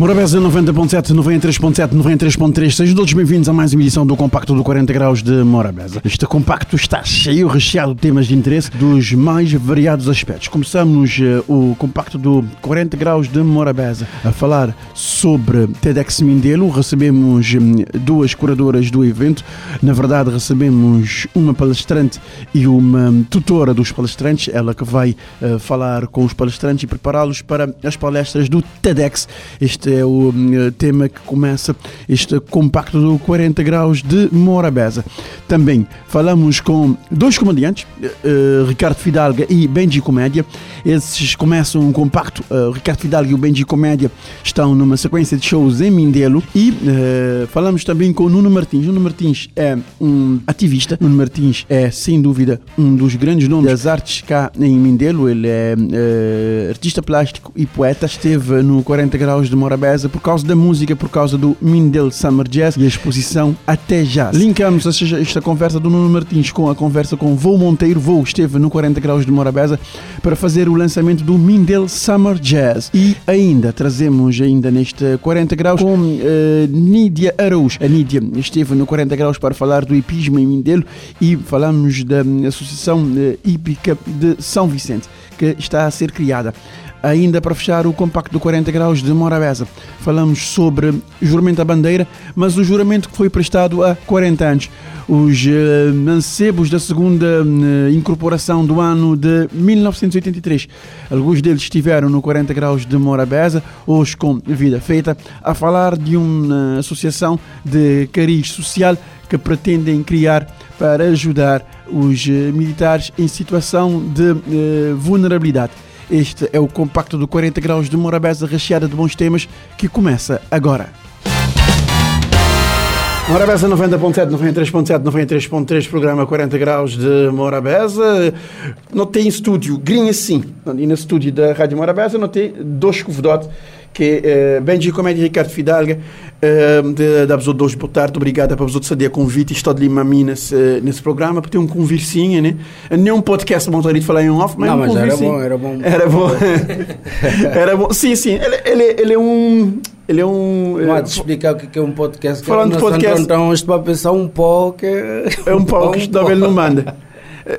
Morabeza 90.7, 93.7, 93.3, sejam todos bem-vindos a mais uma edição do Compacto do 40 Graus de Morabeza. Este compacto está cheio, recheado de temas de interesse dos mais variados aspectos. Começamos uh, o Compacto do 40 Graus de Morabeza a falar sobre TEDx Mindelo. Recebemos um, duas curadoras do evento. Na verdade, recebemos uma palestrante e uma tutora dos palestrantes, ela que vai uh, falar com os palestrantes e prepará-los para as palestras do TEDx. Este é o uh, tema que começa este compacto do 40 graus de Morabeza. Também falamos com dois comediantes, uh, Ricardo Fidalga e Benji Comédia. Esses começam um compacto. Ricardo Fidalga e o Benji Comédia estão numa sequência de shows em Mindelo. E falamos também com Nuno Martins. Nuno Martins é um ativista. Nuno Martins é, sem dúvida, um dos grandes nomes das artes cá em Mindelo. Ele é artista plástico e poeta. Esteve no 40 graus de Morabeza por causa da música, por causa do Mindel Summer Jazz e a exposição Até Já. Linkamos esta, conversa do Nuno Martins com a conversa com Vou Monteiro. Vou esteve no 40 Graus de Morabeza para fazer o lançamento do Mindel Summer Jazz. E ainda trazemos ainda neste 40 Graus com uh, Nídia Araújo. A Nídia esteve no 40 Graus para falar do hipismo em Mindelo e falamos da Associação uh, Hípica de São Vicente que está a ser criada. Ainda para fechar o compacto do 40 graus de Morabeza, falamos sobre juramento à bandeira, mas o juramento que foi prestado há 40 anos. Os uh, mancebos da segunda uh, incorporação do ano de 1983. Alguns deles estiveram no 40 graus de Morabeza, hoje com vida feita, a falar de uma associação de cariz social que pretendem criar para ajudar os uh, militares em situação de vulnerabilidade. Este é o compacto do 40 graus de Morabeza recheada de bons temas que começa agora. Morabeza 90.7, 93.7, 93.3, programa 40 graus de Morabeza. Não tem estúdio, grinha sim. E no estúdio da Rádio Morabeza não tem dois convidados que é Benji Comédia Ricardo Fidalga, uh, da pessoa de hoje, boa tarde, obrigada para a pessoa de saber convite, estou de lima a mim nesse, nesse programa, para ter um conversinho, né? Nem um podcast bom de falar em off, mas Não, um mas era bom, era bom. Era bom. era bom. Sim, sim, ele, ele, ele é um... Ele é um... Pode explicar o que é um podcast? Falando de podcast- Então, isto para pensar um pó que... É um pau que isto ele não manda.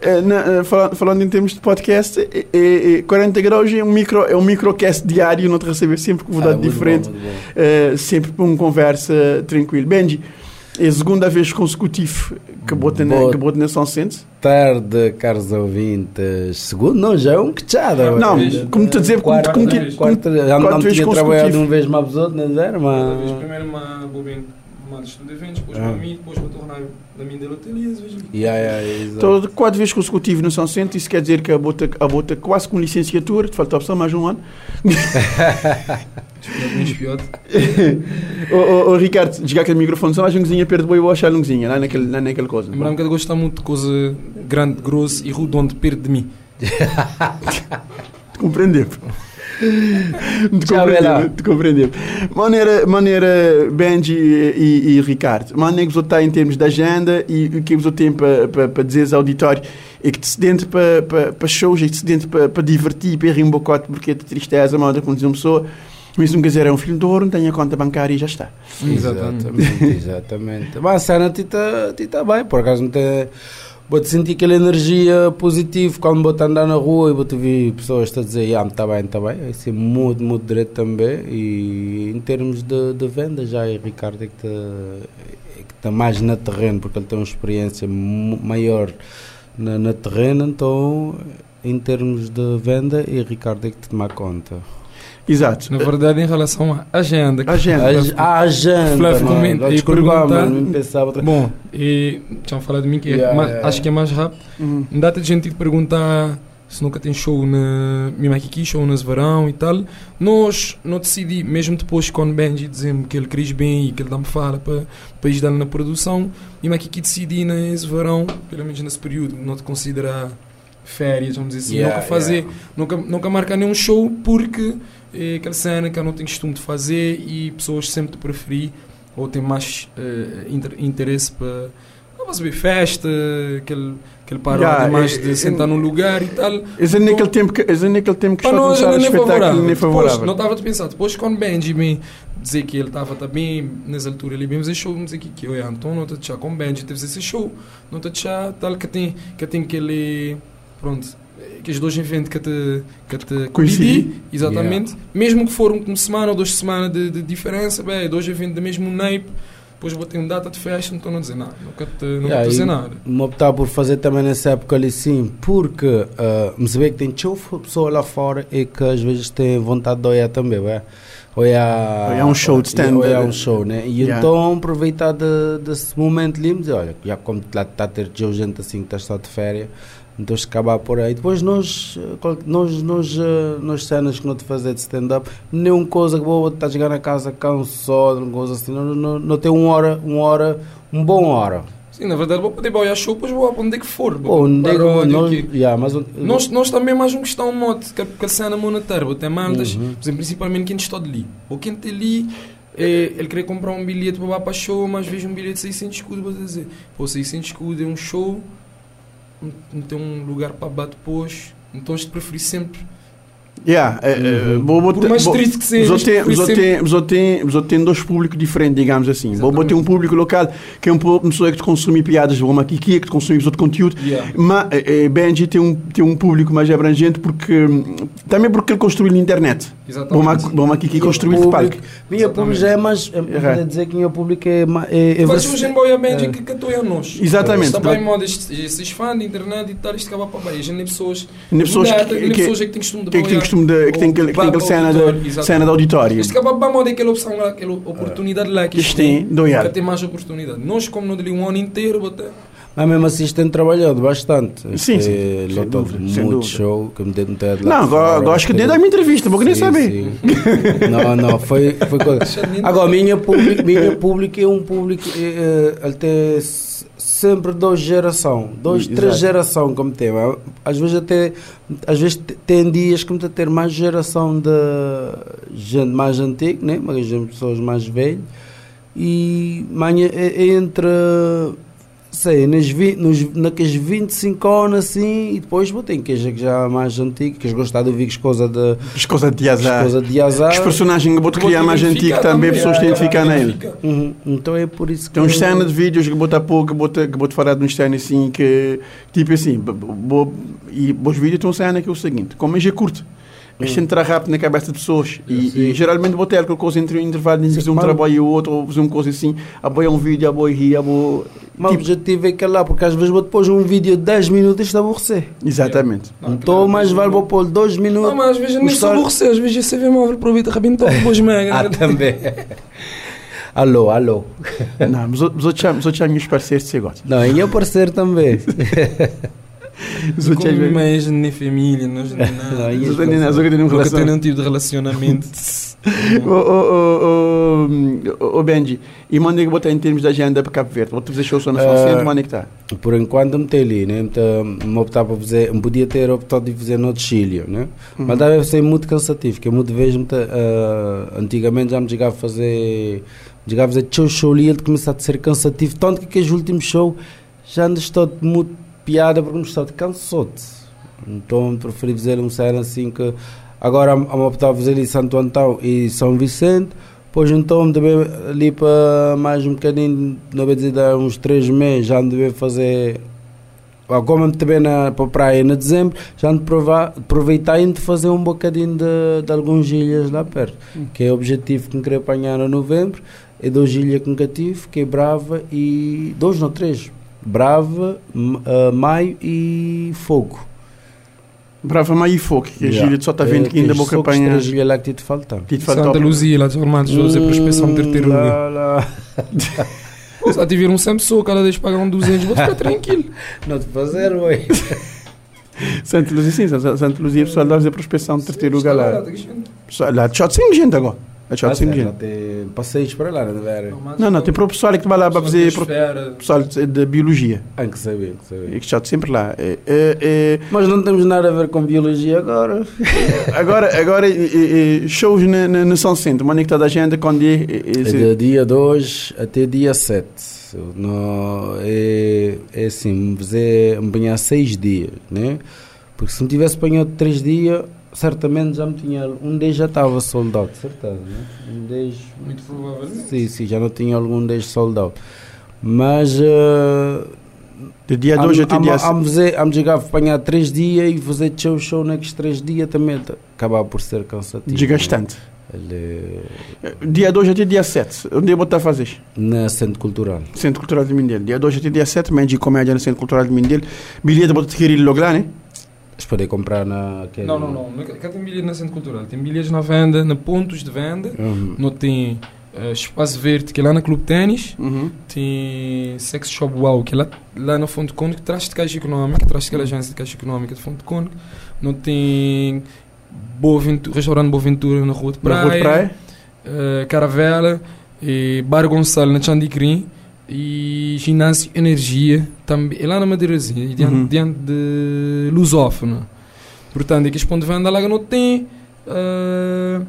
Eh, na- eh, falando, falando em termos de podcast, eh, eh, 40 graus é um, micro, é um microcast diário, não te receber sempre convidado Ah, diferente, bom, bom. sempre para uma conversa tranquila. Benji, é a segunda vez consecutiva que bota na, que bota na São Centro. Tarde, caros ouvintes. Segundo, não, já é um quechada. Não, como te dizer, como, Quarta, como, quarta, como, trabalhado consecutivo. uma vez mais episódio, não era, Uma vez mas... primeiro uma bobina uma gestão eventos, depois Ah. para mim, depois para tornar na minha e Yeah, yeah. Todo, quatro vezes consecutivo no São Centro, isso quer dizer que a bota, a bota quase com licenciatura, te falta só mais um ano. Ô, ô, ô, Ricardo, desliga aquele microfone, só mais um cozinha perto do boi, eu vou achar um cozinha, lá naquele, lá naquele coisa. Lembrar-me que ele gosta muito de coisa grande, grossa e redonda perto de mim. Compreender. Compreender, te compreender. Maneira, maneira Benji e, e Ricardo, maneira que está em termos de agenda e o que você tem para pa, pa dizer aos auditórios é que te dentro para pa, pa shows, é que te dentro para pa divertir, para rir um bocote, porque é de tristeza, mal da condição de pessoa. Mas não quiser é um filho de ouro, não tem a conta bancária e já está. Exatamente, exatamente. Mas a cena ti está tá bem, por acaso não tem. Vou-te sentir aquela energia positiva quando vou andar na rua e vou-te ver pessoas a dizer, ah, está bem, está bem. Isso é muito, muito direito também. E em termos de, de venda, já é Ricardo é que está é tá mais na terreno, porque ele tem uma experiência maior na, na terreno, então em termos de venda, é Ricardo é que te toma conta. Exato. Na verdade, em relação à agenda. Agenda. A, agenda. Flávio, comenta e Desculpa, pergunta- pensava outra Bom, e tinham falado de mim que é Yeah, mais- yeah. acho que é mais rápido. Uhum. Não dá de gente te perguntar se nunca tem show na Mima Kiki, show nas verão e tal. Nós não decidi, mesmo depois quando Benji dizemos que ele quis bem e que ele dá-me fala para para ir dar na produção, Mima Kiki decidi nesse verão, pelo menos nesse período, não te considerar férias, vamos dizer assim, Yeah, nunca fazer, yeah. nunca, nunca marcar nenhum show porque é aquela cena que eu não tenho costume de fazer e pessoas sempre preferir ou têm mais eh, inter- interesse para para saber festa, aquele, aquele parada Yeah, mais é- de é- sentar num lugar e tal. Esse é naquele tempo que, esse é naquele tempo que Para nós a ainda nem favorável. Depois, não estava a pensar. Depois, quando Benjamin dizer que ele estava também nessa altura ali, vimos esse show, vamos dizer que que eu e Anton não te deixar com Benji, teve esse show, não te deixar tal que tem, que tem aquele, pronto, que os dois eventos que te, que te Coincidi. exatamente, mesmo que foram uma semana ou duas semanas de, de diferença, bem, dois eventos do mesmo naipe, depois vou ter uma data de festa, não estou a dizer nada, nunca te, nunca Yeah, dizer nada. Me optar por fazer também nessa época ali sim, porque uh, me saber que tem tchau pessoa lá fora e que às vezes tem vontade de olhar também, ué. Olhar, Olhar um show de stand- Olhar um show, né? E Yeah. então aproveitar de- desse momento ali e dizer, olha, já como lá está a ter gente assim que está só de férias, então se acabar por aí. Depois nós, nós, nós, uh, nas cenas que não te fazer de stand-up, nenhuma coisa que vou estar a chegar na casa cansado, uma coisa assim, não, não, não tem uma hora, uma hora, um bom hora. Sim, na verdade vou poder olhar show, depois vou para onde é que for. Ou onde é que paródia, nós, yeah, mas Nós, nós também mais um questão mote, que, a cena monetária, até mandas, Uhum. por exemplo, principalmente quem está ali. Ou quem está ali, é, ele querer comprar um bilhete para para show, mas vejo um bilhete de 600 escudos, vou dizer, pô, 600 escudos é um show, não, tem um lugar para bater depois, então preferi sempre, Yeah, é, é, Uhum. vou por botar- mais vou- triste que seja, Só isto tem, dois públicos diferentes, digamos assim. Vou Exatamente. ter um público local que é um po- uma pessoa que te consome piadas de uma kiki, que te consome outro conteúdo. Yeah. Mas eh, eh, Benji tem um, tem um público mais abrangente porque hum, também porque ele construiu na internet. Exatamente. bom kiki Minha construiu de palco. Minha público já é mais. É, é dizer que minha público é. é, é Faz em boia média É. que estou a nós. Exatamente. Está bem em moda, estes estes fãs de internet e tal, isto acaba para baixo. A gente nem pessoas. Nem pessoas Data, que- nem que- pessoas é que têm costume de Costume de, que tem, que tem aquela cena, de, cena de auditório. Isto acaba para moda aquela opção, lá, aquela oportunidade lá que isto tem, para ter mais oportunidade. Nós, como não dali um ano inteiro, botar. Mas mesmo assim, isto tem trabalhado bastante. Sim, sim, é sem dúvida, muito sem dúvida. show que me deu de lá Não, fora, go- gosto que dê da minha entrevista, vou nem Sim, saber. sim. Não, não, foi, foi coisa. Agora, minha público, minha público é um público. é, é, ele tem s- sempre duas gerações, dois, Exato. três gerações como tem. Às vezes até às vezes te- tem dias que me ter mais geração de gente mais antiga, né? mas pessoas mais velhas. E manhã é, é entre sei, nas, vi- nos, naqueles 25 anos assim, e depois vou ter que já, já mais antigo, que eles gostam de ouvir as coisas de, As coisas de as azar. coisas de azar. Os personagens que vou te Vou criar te mais antigo também, pessoas te é, identificam é, nele. identifica. Uhum. Então é por isso que. Tem uns cenas de vídeos que bota pouco, que que bota falar de uns cenas assim que, tipo assim, bo- bo- e os vídeos têm um cena que é o seguinte, como é curto, mas Hum. entra rápido na cabeça de pessoas e, e geralmente vou ter coisa entre o intervalo de fazer um trabalho e o outro, ou fazer uma coisa assim, a boia um vídeo, a boia rir, a boia... Mas o Tipo, objetivo é que é lá, porque às vezes vou depois um vídeo de 10 minutos e está a aborrecer. exatamente. Não, então, mais vale vou pôr 2 minutos. Não, mas às vezes nem Gostar- aborrecer, às vezes você vê móvel aproveita, rebentou, depois mega. Ah, também. alô, alô. Não, mas os outros chamam- os parceiros gosto. Não, e eu parecer também. Os outros Como mais nem família, nós nem Não, nada. os outros nem- uma Nunca relação. tenho nenhum tipo de relacionamento. Ô, ô, ô, ô, ô, Benji, e manda que botar em termos de agenda para Cabo Verde? Vou-te fazer show só na São Centro, onde é que está? Por enquanto me tem ali, né? Então, me optar para fazer, podia ter optado de fazer no Chile, né? Uhum. Mas deve ser muito cansativo, que eu muito muita, ah, antigamente já me chegava a fazer, chegava a fazer show, show ali, ele começou a ser cansativo, tanto que aqueles últimos show já ando estou de muito piada porque me estou de cansou-te. Então preferi fazer um cena assim que agora me optar a fazer ali Santo Antão e São Vicente, Pois então, também ali para mais um bocadinho, não vou dizer, uns três meses, já devia fazer. Como também na, para a praia em dezembro, já provar, aproveitar e de fazer um bocadinho de, de algumas ilhas lá perto, que é o objetivo que me queria apanhar em novembro. É duas ilhas que nunca tive, que é Brava e. dois, não, três. Brava, ah, Maio e Fogo. Brava Maio e Fogo, que a Yeah. Gília só está vendo É, que ainda boca só que apanha. três ilhas lá que te faltam. Te falta Santa Luzia, lá de vou dizer prospeção terceiro lugar. Lá. Se lá tiver um Samsung, cada vez pagam 200, vou ficar tranquilo. Não te fazer, ué. Santa Luzia, sim, Santa Luzia, pessoal lá fazer prospeção de terceiro lugar lá. Lá de shot sem gente agora. A tchau Ah, sempre gente. tem passeios para lá, não é? Não, não, tem para o pessoal que vai lá para fazer, pessoal de biologia. Há que saber, que saber. E que está sempre lá. É, é, é, Mas não temos nada a ver com biologia agora. agora, agora é, é, é, shows na, na São Centro, uma está da agenda quando é, é, É é, de dia 2 até dia 7. Não, é, é assim, você empenhar 6 dias, né? Porque se me tivesse apanhado 3 dias, certamente já me tinha. Um deles já estava soldado, certeza, né? Um deles. Muito provavelmente. Sim, sim, já não tinha algum deles soldado. Mas. eh, de dia 2 até dia Vamos chegar a apanhar 3 dias e fazer show show naqueles 3 dias também tá- acaba por ser cansativo. desgastante. Ele, Dia 2 até dia 7. Onde eu vou estar a fazer? na Centro Cultural. Centro Cultural de Mindelo. Dia 2 até dia 7, mas de comédia no Centro Cultural de Mindelo. Bilhete vou adquirir logo lá, né? Poder comprar na. aquele- Não, não, não. Cá tem bilhetes na Centro Cultural. Tem bilhetes na venda, na pontos de venda. Uhum. Não tem eh, Espaço Verde, que é lá na Clube Ténis. Uhum. Tem Sex Shop Wow, que é lá, lá na Fonte Cônico, traz de Caixa Económica, traz aquela agência de Caixa Económica de Fonte Cônico. Não tem Boa Ventura, Restaurante Boa Ventura na Rua de Praia. Na Rua de Praia. eh, Caravela, e Bar Gonçalo na Chandicrim e Ginásio Energia também, é lá na Madeirazinha, e diante, Uhum. diante de Lusófono. Portanto, aqui ponto de venda lá não tem eh,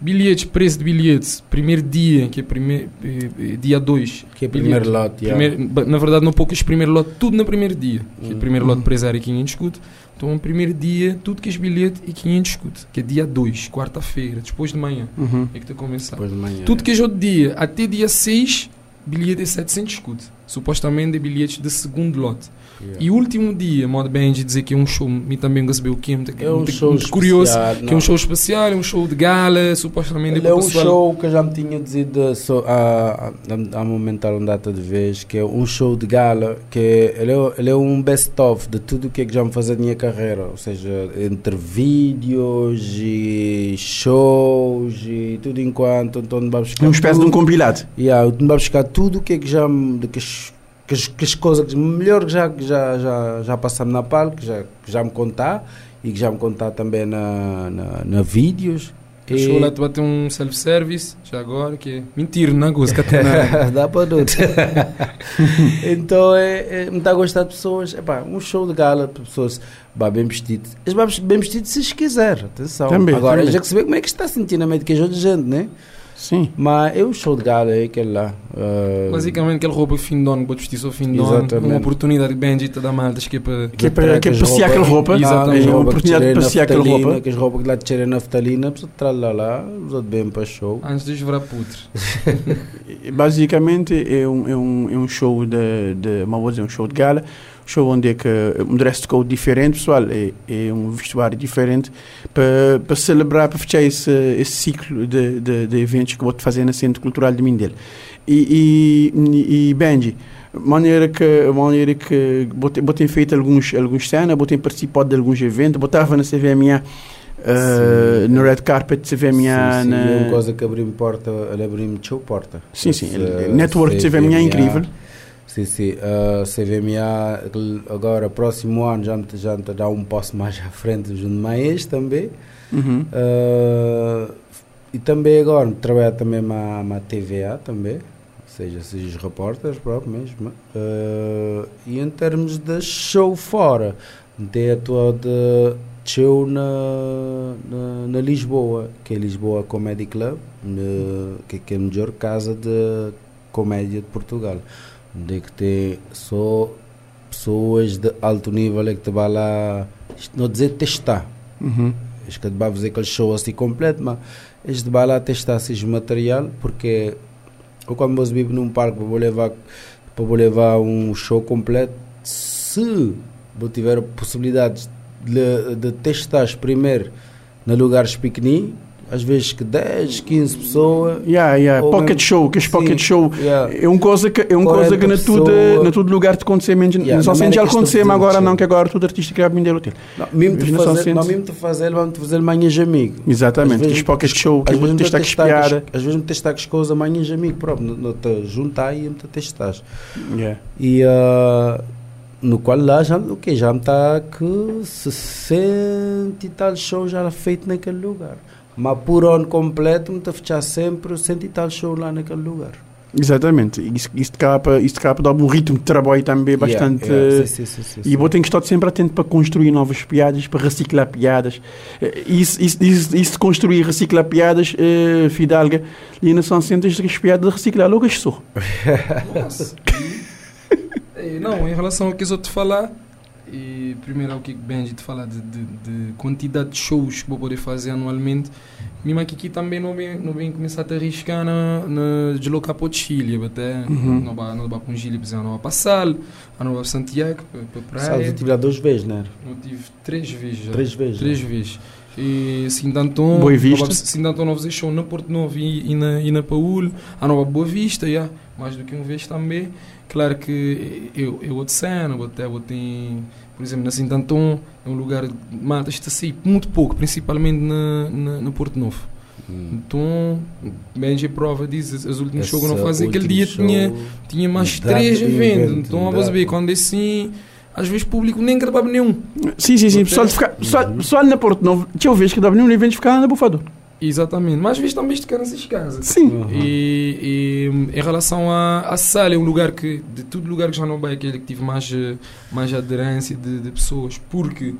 bilhetes, preço de bilhetes, primeiro dia, que é primeiro, eh, eh, dia 2. Que é primeiro lote. Primeiro, na verdade, não poucas primeiro lote, tudo no primeiro dia. Que Uhum. o primeiro lote preço era 500 escudo. Então, no primeiro dia, tudo que é bilhete e 500 escudo. Que é dia 2, quarta-feira, depois de manhã. Uhum. É que está a começar. Depois de manhã. Tudo que é outro dia, até dia 6, bilhete é 700 escudo. Supostamente bilhetes de segundo lote. Yeah. E o último dia, modo bem de dizer que é um show, me também recebeu o que é muito, É um muito- show muito curioso. especial, Que é não. um show especial, é um show de gala, supostamente Ele é um pessoal- show que eu já me tinha dito só, a, a, a aumentar uma data de vez, que é um show de gala, que é, ele, é, ele é um best-of de tudo o que é que já me faz a minha carreira, ou seja, entre vídeos e shows e tudo enquanto, então vai buscar Uma espécie de um tudo. compilado. Yeah, vai buscar tudo o que é que já me- de que as, que as, coisas que melhor que já, que já, já, já passamos na palco, que já, que já me contar e que já me contar também na, na, na vídeos. O show lá tu vai ter um self-service, já agora, que é mentira, não é gosto. Dá para tudo. então é, é, me está a gostar de pessoas. Epá, um show de gala para pessoas bah, bem vestidas. Eles vão bem vestidos se eles quiserem. Atenção. Também, Agora, também. já que se vê como é que está sentindo a mente que é de gente, né? Sim. Mas é o show de gala, é aquele lá. ah, Basicamente, aquela roupa fim de ano, vou vestir só fim de ano, Exatamente. uma oportunidade bendita da malta, que é para... Que é para, que para roupas- aquela roupa. Exatamente. É uma oportunidade de passear aquela roupa. Que as roupas que lá tirei naftalina, precisa de lá lá, usa bem para show. Antes de esverar putre. Basicamente é um, é um, é um show de, de uma vou dizer, um show de gala, show onde é que um dress code diferente, pessoal, é, é um vestuário diferente para, para celebrar, para fechar esse, esse ciclo de, de, de eventos que vou fazer na Centro Cultural de Mindelo. E, e, e Benji, maneira que maneira que ter feito alguns alguns cenas, vou ter participado de alguns eventos, botava na CVMA Uh, Sim. no red carpet CVMA sim, sim, na... é uma coisa que abriu-me porta, ele abriu-me show porta. Sim, sim. Network de CVMA é incrível. Sim, sim. Uh, CVMA, aquele- agora, próximo ano, já já dá um passo mais à frente junto mais também. Uhum. Uh, e também agora, trabalho também na, na TVA também. Ou seja, seja os repórteres próprios mesmo. Uh, e em termos de show fora, tem atuado de show na, na, na Lisboa, que é Lisboa Comedy Club, na- que, que é a melhor casa de comédia de Portugal. Onde é que tem só pessoas de alto nível é que te vai lá, não dizer testar, Uhum. Acho que vai fazer aquele show assim completo, mas este vai lá testar esses material, porque eu quando vou vivo num parque para vou levar para vou levar um show completo, se vou tiver possibilidades de, de testar primeiro em lugares pequeninos, às vezes que 10, 15 pessoas, Yeah, yeah. Pocket mesmo- show, que é sim, pocket show. yeah. É uma coisa que, é uma 40 coisa que na tudo, pessoas. na tudo lugar de acontecer, menos Yeah, só sente já mas agora não, que agora tudo artista quer vender hotel. não, mesmo te fazer, não mesmo te fazer, vamos fazer manhãs amigos. Exatamente, que é pocket show, que Às é vezes testar que as- às vezes me testar as coisas amanhã amigo próprio, não, te juntar e me testar. Yeah. E ah, no qual lá já, o que já me está que 60 e tal shows já feito naquele lugar. Mas por ano completo, me fechar sempre cento e tal show lá naquele lugar. Exatamente. Isso capa, isso capa dá um ritmo de trabalho também bastante. Yeah, yeah. Sim, sim, sim, sim, E vou ter que estar sempre atento para construir novas piadas, para reciclar piadas. Eh, Isso, isso, isso, isso de construir e reciclar piadas, eh, Fidalga, e São Centros, as piadas de reciclar logo as sou. Nossa. Não, em relação ao que eu te falar, e primeiro ao que Benji te falar de, de, de quantidade de shows que vou poder fazer anualmente, mesmo aqui, aqui também não vem, não vem começar a te arriscar na, na deslocar para o Chile, até Uhum. não vai não vai para o Chile, por exemplo, não vai para Sal, não vai para Santiago, para, Sabes, praia. eu tive lá duas vezes, né? Eu tive três vezes já. Três vezes. Três vezes. E Sindanton, Boa Vista. Sindanton não fazer show na Porto Novo e, e na, e na Paúl, a Nova Boa Vista, yeah, mais do que uma vez também. Claro que eu, eu vou de cena, vou até vou ter, por exemplo, na Sindanton, é um lugar de mata está assim muito pouco, principalmente na, na, na Porto Novo. Hum. Então, Benji prova diz, as últimas Esse shows que eu não fazia, aquele dia tinha tinha mais três eventos. evento, Então, a você ver, quando é assim, às vezes público nem gravava nenhum. Sim, sim, sim. De ficar, pessoal, pessoal na Porto Novo, tinha vejo que dava nenhum evento ficar na bufador. Exatamente, mas às vezes também ficar nessas casas. Sim. Uhum. E, e em relação à, à sala, é um lugar que, de todo lugar que já não vai, aquele que tive mais, mais aderência de, de pessoas, porque.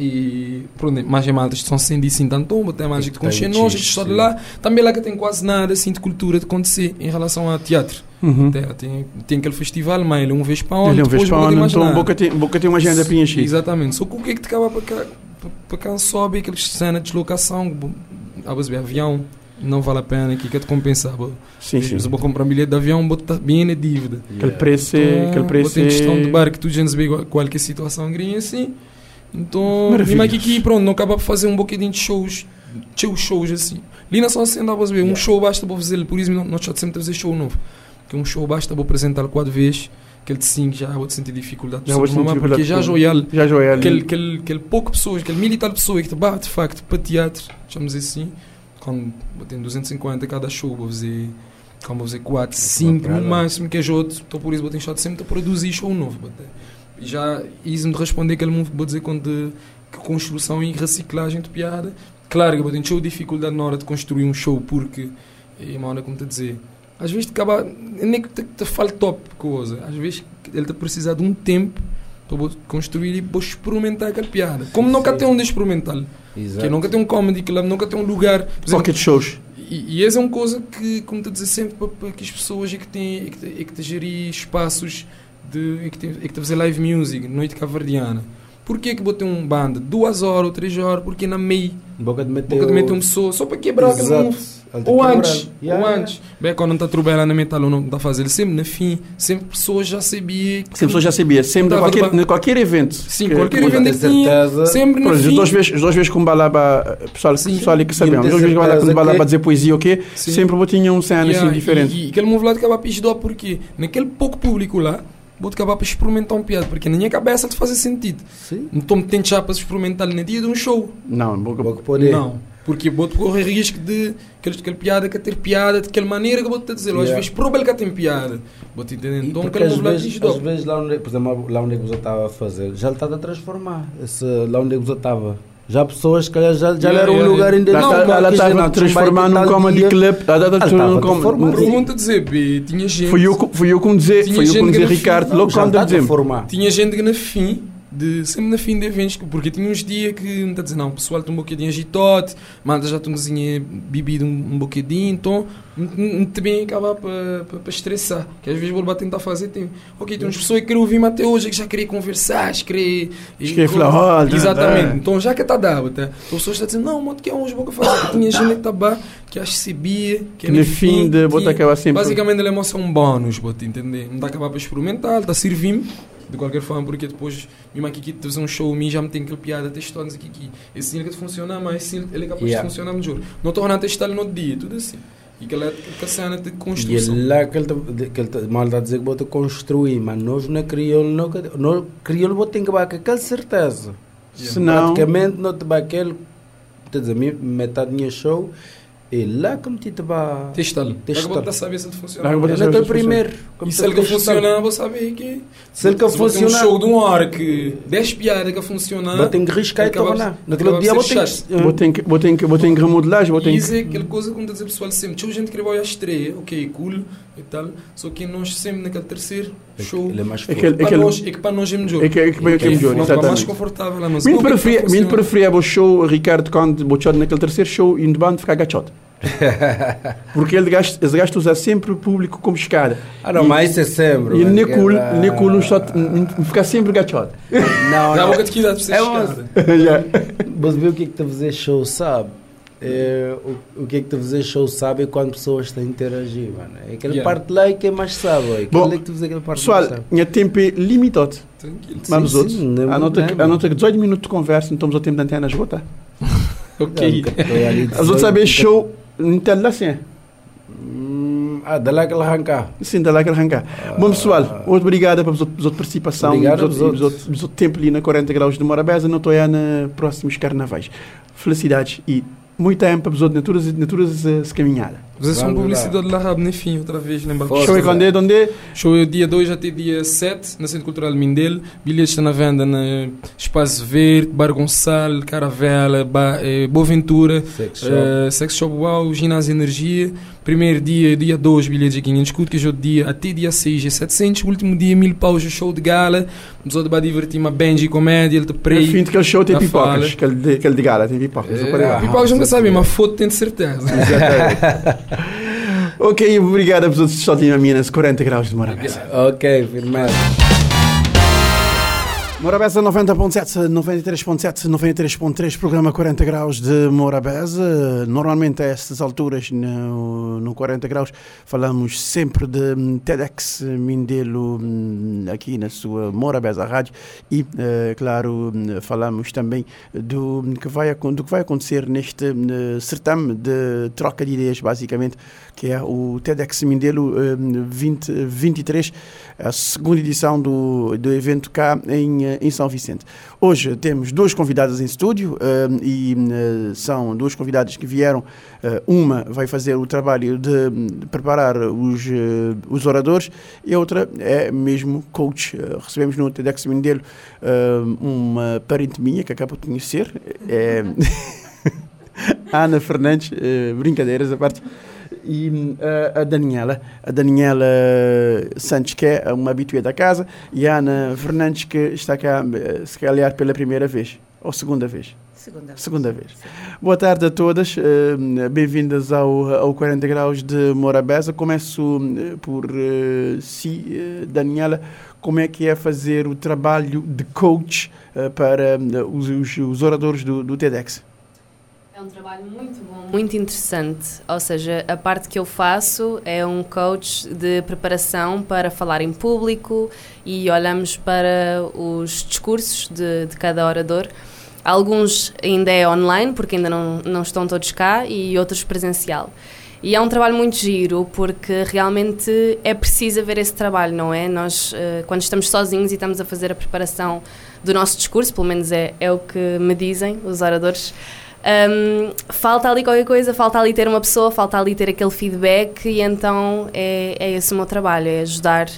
E pronto, mais em maltas de São Sendo e Sintantomba, tem mais E de tem Conchenos, Chis, só de lá. Também lá que tem quase nada assim de cultura de acontecer em relação ao teatro. Uhum. Tem, tem, tem aquele festival, mas ele é uma vez para onde, Ele é um vez para onde, mais então nada. boca tem, boca tem uma agenda preenchida. Exatamente. Só que o que é que te acaba para cá, para, para cá sobe aquela cena de deslocação, mas bem, avião, não vale a pena, aqui que te compensar. bom. Sim, sim. Se eu vou comprar um bilhete de avião, vou estar bem na dívida. Aquele preço é. Então, Aquele preço ter questão de é. barco, tu já não vê qual- qualquer situação grinha assim. Então, mesmo aqui, aqui, pronto, não acaba por fazer um bocadinho de shows, shows, shows assim. Ali na só sendo, você ver, um Yeah. show basta para fazer, por isso nós já sempre fazer show novo. Porque um show basta para apresentar quatro vezes, aquele de cinco já vou sentir dificuldade, Já vou sentir mamar, porque já joial Já joia ali. aquele, aquele, aquele pouco pessoas, aquele militar de pessoas que te bate de facto para teatro, chamamos assim, quando tem 250 cada show, vou fazer, como vou fazer 4, 5 no máximo, que é outro, então por isso vou ter estado sempre a produzir show novo. vou ter. E já isso-me de responder aquele mundo, vou dizer, quando de, que construção e reciclagem de piada. Claro que eu tenho show dificuldade na hora de construir um show, porque, e uma hora como te dizer, às vezes acaba, nem que te, te fale top coisa, às vezes ele te precisa de um tempo para construir e vou experimentar aquela piada. Como nunca Sim. tem onde experimentar, Exato. que nunca tem um comedy club, nunca tem um lugar. Pocket shows. e, e essa é uma coisa que, como te dizer sempre, para, para que as pessoas é que têm, é que, é que te gerir espaços de, é que te, é que te fazer live music, noite cavardiana. Porquê que vou ter um banda duas horas ou três horas? Porque na meia, Boca de meter. boca de meter uma pessoa, só para quebrar aquele Ou que antes. Yeah, ou yeah. antes. Bem, quando não está trabalhando na metal ou não está a fazer, sempre na fim, sempre pessoas já sabiam. que- Sempre pessoas já sabia. Sempre Dava qualquer, de qualquer evento. Sim, que- qualquer que- evento que tinha, certeza. sempre Pronto, as fim. duas vezes, as duas vezes com balaba, pessoal, Sim. pessoal ali que sabemos, não as duas vezes com balaba, certeza balaba que- a dizer poesia, o quê? Sim. Sempre vou tinha um cena Yeah, assim diferente. E, e aquele de acabar para ajudar porque naquele pouco público lá, vou acabar para experimentar um piada, porque na minha cabeça te faz sentido. Sim. Então me tento já para experimentar no dia de um show. Não, boca, Boca poder. Não. Porque vou correr risco de aquele, aquele piada que ter piada de aquela maneira que vou te dizer. Às Yeah. vezes prova que tem piada. Vou te entender. Então porque às vezes, às vezes lá onde, por exemplo, lá onde você estava a fazer, já ele estava a transformar. Esse, lá onde você estava. Já pessoas que já, já Yeah, era um yeah, lugar ainda Ela Não, tá- ela que estava a transformar num comedy club. Ela estava a transformar num estava a com- transformar. Mas vou-te dizer, B, tinha gente. Fui eu, co- fui eu como dizer, fui eu que dizer não Ricardo, logo já quando a dizer. Tinha gente que na fim, de, sempre na fim de eventos, porque tinha uns dias que me está a dizer, não, o pessoal está um bocadinho agitado, manda já tem cozinha bebido um, um bocadinho, então também acaba para pa, pa estressar. Que às vezes vou tentar fazer, tem, ok, tem umas pessoas que querem ouvir-me até hoje, que já queria conversar, querer. e- Queria falar, olha, Exatamente, tá. então já que está dado, tá? Então a pessoa está dizendo, não, mas que é hoje vou fazer. Tinha gente que estava, que acho que sabia, que Que no fim de botar aquela sempre. Basicamente ele é um bónus, te entender. Não está a acabar para experimentar, está a servir-me de qualquer forma, porque depois, mesmo aqui que fazer um show, mim já me tem aquele piada, testando aqui, aqui. Esse sim ele que funciona mais, esse ele é capaz Yeah. de funcionar melhor. Não estou a testar no dia, tudo assim. E aquela é aquela cena de E construção. é lá que ele, tá- que ele tá- mal está a dizer que vou te construir, mas nós na crioulo, não, nós crioulo vou ter que bater com aquela certeza. Senão, Praticamente não te vai aquele, quer dizer, metade do meu show E lá como te ba. Testal. Testal. Agora está a saber se ele funciona. Agora Eu vou não estou primeiro. E se ele que funciona, vou saber que. Se ele que Se você tem um funciona. show de uma hora que 10 piadas que funciona. Vou ter que riscar e acaba- tornar. No acaba outro dia por vou ser ter chato. Vou ter que, vou ter que, vou ter que remodelagem, vou ter E que... isso é aquela coisa que dizer pessoal sempre. Tinha gente que vai à estreia, ok, cool e tal. Só que nós sempre naquele terceiro show. Ele é mais É forte. que- Para aquele- nós, é que para nós é melhor. É que, é que, é que é melhor, Nós é mais exatamente. confortável. Não, que preferia, mim preferia o show Ricardo quando bochado naquele terceiro show e no bando ficar gachote. Porque ele gasta, eles gastam usar sempre o público como escada. Ah, não, mas isso é sempre. E mano, nem cool um shot, ficar sempre gachote. Não, Dá não. de que idade para É ser uma- chegada. Já. Mas ver o que é que te a fazer show, sabe? É, o, o que é que te a fazer show sabe quando pessoas estão a interagir, mano. É aquela Yeah. parte lá é que é mais sabe. É Bom, é que te a fazer aquela parte Pessoal, minha tempo é limitado. Tranquilo. Vamos sim, outros. não é Anota, problema. anota que 18 minutos de conversa, não estamos ao tempo da antena esgotar. Ok. As outras sabem show, não tem lá assim. Ah, dá lá aquela arrancar. Sim, dá lá que arrancar. Bom, pessoal, muito obrigado pela sua participação Obrigado e pelo tempo ali na 40 graus de Morabeza. Não estou aí nos próximos carnavais. Felicidades e tempo para os outros naturas, naturas uh, se caminhada. Vocês são lá. publicidade da Rab, enfim, outra vez, lembra? Show é quando é, onde? Show é dia 2 até dia 7 na Centro Cultural Mindelo. Bilhetes estão na venda na Espaço Verde, Bar Gonçalo, Caravela, ba, eh, Boa Ventura, Sex shop. eh, Sex Shop Wow, Ginásio Energia. Primeiro dia, dia 2, bilhetes a 500 escudo, que é o dia até dia 6 é 700. Último dia, mil paus, o show de gala. Vamos vai divertir uma Benji comédia, ele te É prei. fim de aquele show tem pipocas. Aquele de, de gala tem pipocas. É. Lá. Pipocas nunca sabem, mas foto tem de certeza. ok, obrigado a todos que estão a minha nas 40 graus de Morabeza. Ok, firmeza. Morabeza 90.7, 93.7, 93.3, programa 40 graus de Morabeza. Normalmente a estas alturas, no, no 40 graus, falamos sempre de hum, TEDx Mindelo hum, aqui na sua Morabeza Rádio e, eh, claro, hum, falamos também do que, vai, do que vai acontecer neste certame de troca de ideias, basicamente, que é o TEDx Mindelo hum, 2023, a segunda edição do, do evento cá em, eh, em São Vicente. Hoje temos duas convidadas em estúdio hum, e hum, são duas convidadas que vieram. uma vai fazer o trabalho de, de preparar os, os oradores e a outra é mesmo coach. Recebemos no TEDx Mindelo uma parente minha que acabo de conhecer. É, Ana Fernandes, brincadeiras à parte. E a, a Daniela, a Daniela Santos, que é uma habitué da casa, e a Ana Fernandes, que está cá, eh, se calhar, pela primeira vez, ou segunda vez. Segunda. Segunda vez. Boa tarde a todas, eh, bem-vindas ao, ao 40 Graus de Morabeza. Começo eh, por eh, si, eh, Daniela, como é que é fazer o trabalho de coach eh, para eh, os, os, os oradores do, do TEDx? É um trabalho muito bom, muito interessante. Ou seja, a parte que eu faço é um coach de preparação para falar em público e olhamos para os discursos de, de cada orador. Alguns ainda é online, porque ainda não, não estão todos cá, e outros presencial. E é um trabalho muito giro, porque realmente é preciso haver esse trabalho, não é? Nós, eh, quando estamos sozinhos e estamos a fazer a preparação do nosso discurso, pelo menos é, é o que me dizem os oradores, hum, falta ali qualquer coisa, falta ali ter uma pessoa, falta ali ter aquele feedback, e então é, é esse o meu trabalho, é ajudar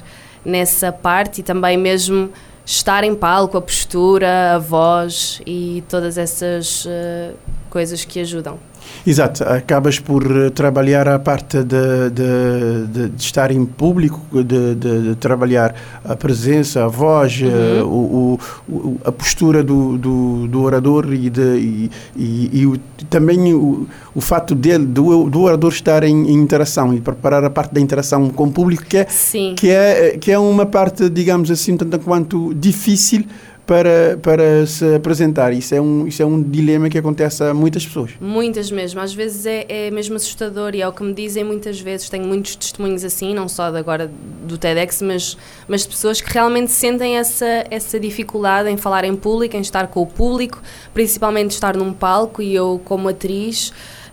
nessa parte e também mesmo estar em palco, a postura, a voz e todas essas eh, coisas que ajudam. Exato, acabas por eh, trabalhar a parte de, de, de- de estar em público, de, trabalhar a presença, a voz, eh, o, o- o- a postura do, do, do orador e, e, e- e o- também o, o fato dele, do, do orador estar em, em interação e preparar a parte da interação com o público, que é, Sim. que é, que é uma parte, digamos assim, tanto quanto difícil para, para se apresentar. Isso é, um, isso é um dilema que acontece a muitas pessoas. Muitas mesmo, às vezes é, é mesmo assustador e é o que me dizem muitas vezes. Tenho muitos testemunhos assim, não só de agora do TEDx, mas, mas de pessoas que realmente sentem essa, essa dificuldade em falar em público, em estar com o público, principalmente estar num palco. E eu, como atriz,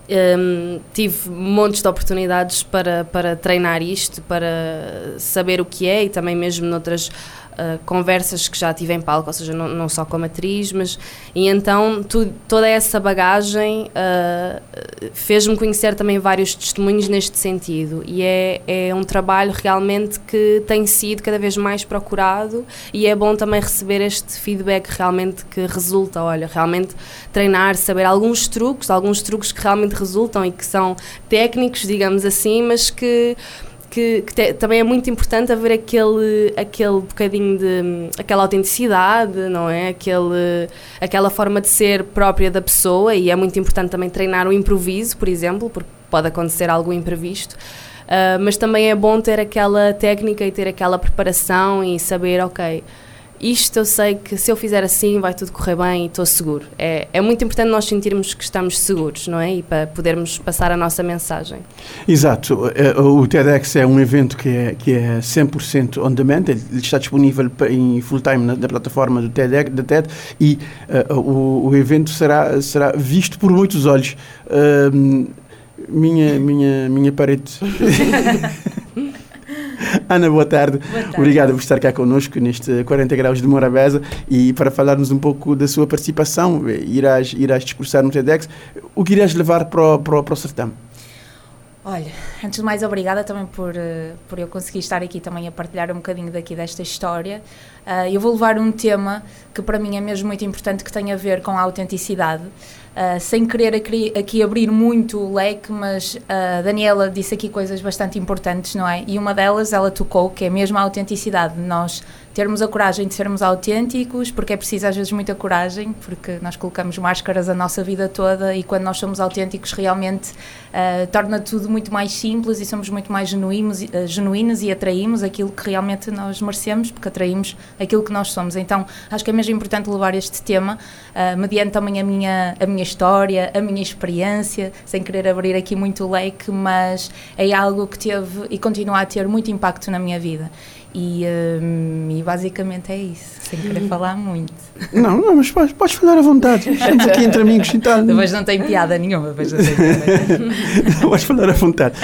Um, tive montes de oportunidades para, para treinar isto, para saber o que é e também mesmo noutras uh, conversas que já tive em palco, ou seja, não, não só como atriz, mas e então tu, toda essa bagagem uh, fez-me conhecer também vários testemunhos neste sentido. E é, é um trabalho realmente que tem sido cada vez mais procurado e é bom também receber este feedback realmente que resulta, olha, realmente treinar, saber alguns truques, alguns truques que realmente resultam e que são técnicos, digamos assim, mas que que, que te, também é muito importante haver aquele, aquele bocadinho de. aquela autenticidade, não é? Aquele, aquela forma de ser própria da pessoa e é muito importante também treinar o improviso, por exemplo, porque pode acontecer algo imprevisto. Uh, mas também é bom ter aquela técnica e ter aquela preparação e saber, ok isto eu sei que se eu fizer assim vai tudo correr bem e estou seguro. É, é muito importante nós sentirmos que estamos seguros, não é? E para podermos passar a nossa mensagem. Exato. Eh, o TEDx é um evento que é, que é 100% on demand, ele está disponível em full time na, na plataforma do TEDx, da TED e uh, o, o evento será, será visto por muitos olhos. Uh, minha, minha, minha parede. Ana, boa tarde. boa tarde. Obrigado por estar cá connosco neste 40 Graus de Morabeza e para falarmos um pouco da sua participação. Irás, irás discursar no TEDx. O que irás levar para o, para o, para o certame? Olha, antes de mais, obrigada também por, eh, por eu conseguir estar aqui também a partilhar um bocadinho daqui desta história. Uh, eu vou levar um tema que para mim é mesmo muito importante, que tem a ver com a autenticidade. Uh, sem querer aqui, aqui, abrir muito o leque, mas a Daniela disse aqui coisas bastante importantes, não é? E uma delas ela tocou, que é mesmo a autenticidade. Nós termos a coragem de sermos autênticos, porque é preciso às vezes muita coragem, porque nós colocamos máscaras a nossa vida toda e quando nós somos autênticos realmente uh, torna tudo muito mais simples e somos muito mais genuínos, uh, genuínos e atraímos aquilo que realmente nós merecemos, porque atraímos aquilo que nós somos. Então acho que é mesmo importante levar este tema, uh, mediante também a minha, a minha história, a minha experiência, sem querer abrir aqui muito o leque, mas é algo que teve e continua a ter muito impacto na minha vida. E, um, e, basicamente é isso, sem querer uhum. falar muito. Não, não, mas podes, podes falar à vontade. Estamos aqui entre amigos e tal. Depois não tem piada nenhuma, depois não tem piada. podes falar à vontade.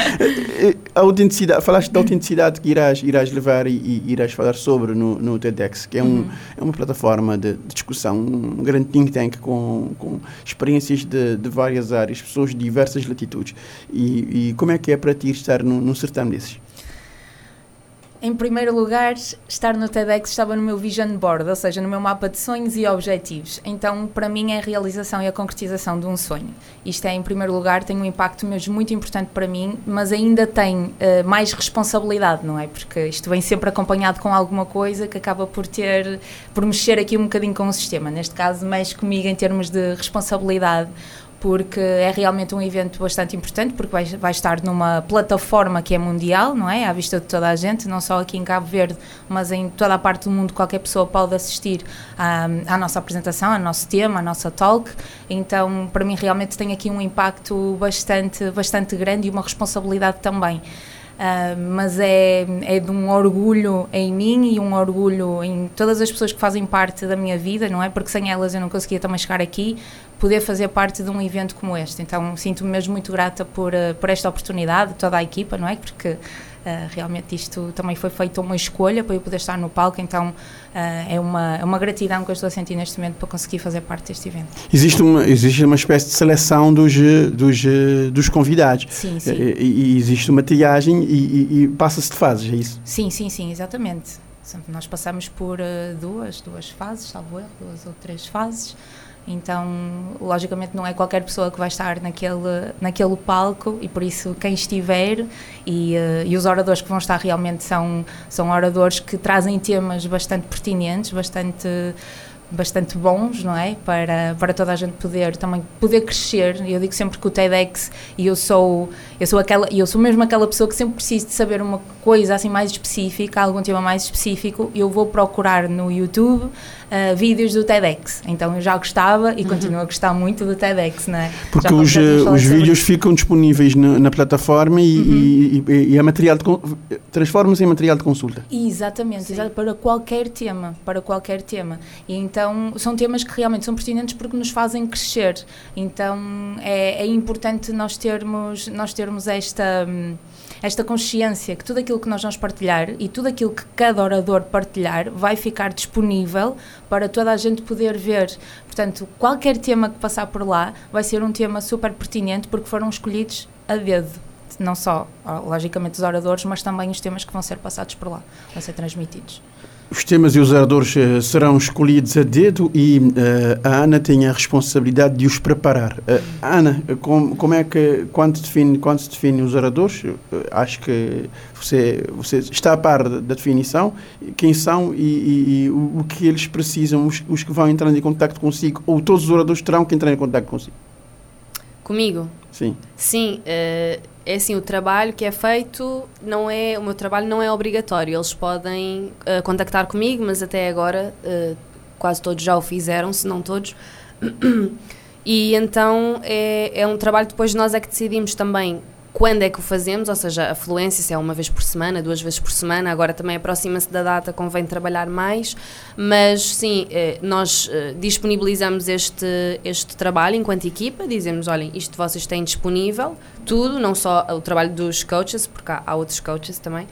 A autenticidade, falaste da autenticidade que irás, irás levar e, e irás falar sobre no, no TEDx, que é, um, uhum. é uma plataforma de, de, discussão, um grande think tank com, com experiências de, de várias áreas, pessoas de diversas latitudes. E, e como é que é para ti estar num, num certame desses? Em primeiro lugar, estar no TEDx estava no meu vision board, ou seja, no meu mapa de sonhos e objetivos. Então, para mim, é a realização e a concretização de um sonho. Isto é, em primeiro lugar, tem um impacto mesmo muito importante para mim, mas ainda tem uh, mais responsabilidade, não é? Porque isto vem sempre acompanhado com alguma coisa que acaba por ter, por mexer aqui um bocadinho com o sistema. Neste caso, mexe comigo em termos de responsabilidade porque é realmente um evento bastante importante, porque vai, vai estar numa plataforma que é mundial, não é? À vista de toda a gente, não só aqui em Cabo Verde, mas em toda a parte do mundo, qualquer pessoa pode assistir à, à nossa apresentação, ao nosso tema, à nossa talk. Então, para mim, realmente tem aqui um impacto bastante, bastante grande e uma responsabilidade também. Uh, mas é, é de um orgulho em mim e um orgulho em todas as pessoas que fazem parte da minha vida, não é? Porque sem elas eu não conseguia também chegar aqui, poder fazer parte de um evento como este. Então sinto-me mesmo muito grata por, uh, por esta oportunidade, toda a equipa, não é? Porque Uh, realmente isto também foi feito uma escolha para eu poder estar no palco, então uh, é, uma, é uma gratidão que eu estou a sentir neste momento para conseguir fazer parte deste evento. Existe uma, existe uma espécie de seleção dos, dos, dos convidados. Sim, sim. E, e existe uma triagem e, e, e passa-se de fases, é isso? Sim, sim, sim, exatamente. Nós passamos por uh, duas, duas fases, salvo erro, duas ou três fases. Então, logicamente, não é qualquer pessoa que vai estar naquele, naquele palco e por isso quem estiver e, uh, e os oradores que vão estar realmente são, são oradores que trazem temas bastante pertinentes, bastante bastante bons, não é? Para, para toda a gente poder também poder crescer. Eu digo sempre que o TEDx e eu sou eu sou aquela eu sou mesmo aquela pessoa que sempre preciso de saber uma coisa assim mais específica, algum tema mais específico, eu vou procurar no YouTube, uh, vídeos do TEDx. Então eu já gostava e continuo a gostar muito do TEDx, não é? Porque Já os, eh, os vídeos isso. ficam disponíveis na, na plataforma e, e, e- e é material transforma-se em material de consulta. Exatamente, Sim. para qualquer tema, para qualquer tema. E então são temas que realmente são pertinentes porque nos fazem crescer. Então é, é importante nós termos, nós termos esta, hum, esta consciência que tudo aquilo que nós vamos partilhar e tudo aquilo que cada orador partilhar vai ficar disponível para toda a gente poder ver. Portanto, qualquer tema que passar por lá vai ser um tema super pertinente porque foram escolhidos a dedo. Não só, ó, logicamente, os oradores, mas também os temas que vão ser passados por lá, vão ser transmitidos. Os temas e os oradores eh, serão escolhidos a dedo e eh, a Ana tem a responsabilidade de os preparar. Eh, Ana, com- como é que, quando se define, quando se define os oradores, eh, acho que você, você está a par da definição, quem são e, e- e o, o que eles precisam, os, os que vão entrar em contato consigo, ou todos os oradores terão que entrar em contato consigo. Comigo? Sim. Sim, é assim, o trabalho que é feito não é, o meu trabalho não é obrigatório. Eles podem eh, contactar comigo, mas até agora eh, quase todos já o fizeram, se não todos. E então é, é um trabalho depois nós é que decidimos também quando é que o fazemos, ou seja, a fluência se é uma vez por semana, duas vezes por semana, agora também aproxima-se da data, convém trabalhar mais, mas sim, eh, nós eh, disponibilizamos este, este trabalho enquanto equipa, dizemos, olhem, isto vocês têm disponível, tudo, não só o trabalho dos coaches, porque há, há outros coaches também,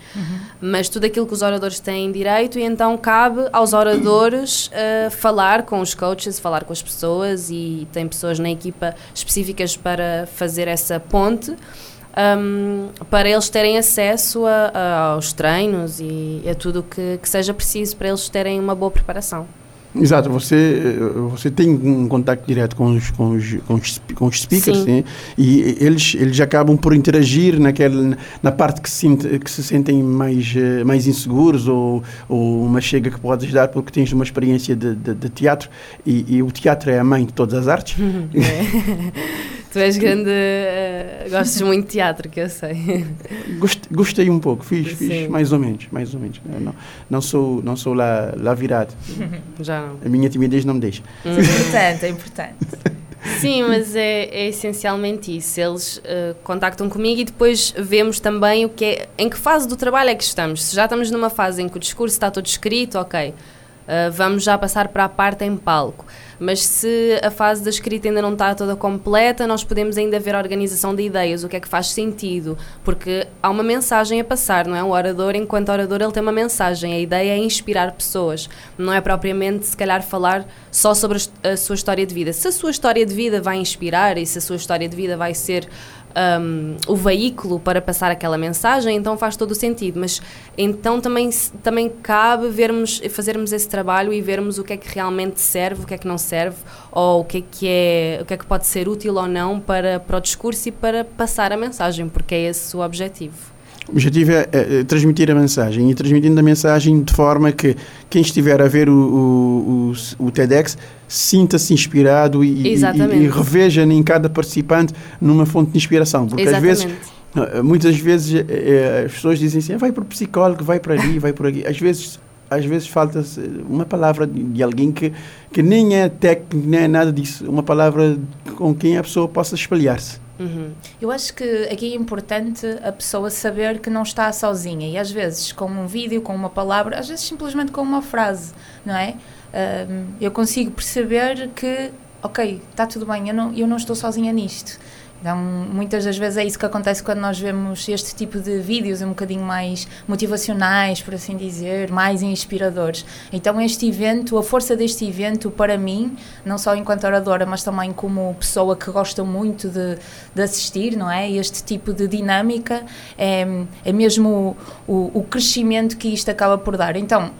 mas tudo aquilo que os oradores têm direito e então cabe aos oradores eh, falar com os coaches, falar com as pessoas e tem pessoas na equipa específicas para fazer essa ponte um, para eles terem acesso a- a- aos treinos e a tudo o que, que seja preciso para eles terem uma boa preparação. Exato, você, eh, você tem um contato direto com os, com os, com os, com os speakers Sim. sim, e eles, eles acabam por interagir naquele, na parte que se, sente- que se sentem mais, eh, mais inseguros ou, ou uma chega que podes dar porque tens uma experiência de, de, de teatro e, e o teatro é a mãe de todas as artes. tu és grande, eh, gostas muito de teatro, que eu sei. Gost- Gostei um pouco, fiz, Sim. fiz mais ou menos, mais ou menos. Eu Não, não sou, não sou lá, lá virado. Já não. A minha timidez não me deixa. É importante, é importante. Sim, mas é, é essencialmente isso. Eles eh, contactam comigo e depois vemos também o que é, em que fase do trabalho é que estamos. Se já estamos numa fase em que o discurso está todo escrito, ok, eh, vamos já passar para a parte em palco. Mas se a fase da escrita ainda não está toda completa, nós podemos ainda ver a organização de ideias, o que é que faz sentido, porque há uma mensagem a passar, não é? O orador, enquanto orador, ele tem uma mensagem. A ideia é inspirar pessoas, não é propriamente, se calhar, falar só sobre a sua história de vida. Se a sua história de vida vai inspirar e se a sua história de vida vai ser um, o veículo para passar aquela mensagem, então faz todo o sentido. Mas então também, também cabe vermos, fazermos esse trabalho e vermos o que é que realmente serve, o que é que não serve, ou o que é que, é, o que, é que pode ser útil ou não para, para o discurso e para passar a mensagem, porque é esse o objetivo. O objetivo é, é, é transmitir a mensagem e transmitindo a mensagem de forma que quem estiver a ver o, o, o, TEDx sinta-se inspirado e, e, Exatamente. e reveja em cada participante numa fonte de inspiração. Porque às vezes, Exatamente. muitas vezes eh, eh, as pessoas dizem assim, "Ah, vai para o psicólogo, vai para ali, vai por aqui. Às vezes, às vezes falta uma palavra de de alguém que, que nem é técnico, nem é nada disso. Uma palavra com quem a pessoa possa espalhar-se. Uhum. Eu acho que aqui é importante a pessoa saber que não está sozinha e às vezes com um vídeo, com uma palavra, às vezes simplesmente com uma frase, não é? Eu consigo perceber que, ok, está tudo bem, eu não, eu não estou sozinha nisto. Então, muitas das vezes é isso que acontece quando nós vemos este tipo de vídeos um bocadinho mais motivacionais, por assim dizer, mais inspiradores. Então, este evento, a força deste evento, para mim, não só enquanto oradora, mas também como pessoa que gosta muito de, de assistir, não é? Este tipo de dinâmica é, é mesmo o, o, o crescimento que isto acaba por dar. Então,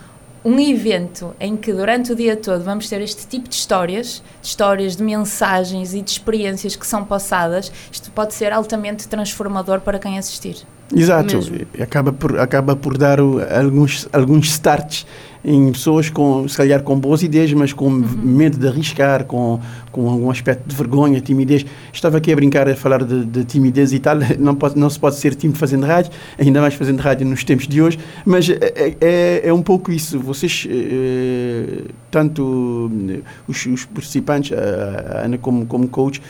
um evento em que durante o dia todo vamos ter este tipo de histórias, de histórias de mensagens e de experiências que são passadas, isto pode ser altamente transformador para quem assistir. Exato, Mesmo. acaba por, acaba por dar o- alguns, alguns starts em pessoas com, se calhar com boas ideias, mas com medo de arriscar, com, com algum aspecto de vergonha, timidez. Estava aqui a brincar a falar de, de timidez e tal. Não, pode, não se pode ser tímido fazendo rádio, ainda mais fazendo rádio nos tempos de hoje, mas é, é, é um pouco isso. Vocês, eh, tanto os, os participantes, a Ana como, como coach,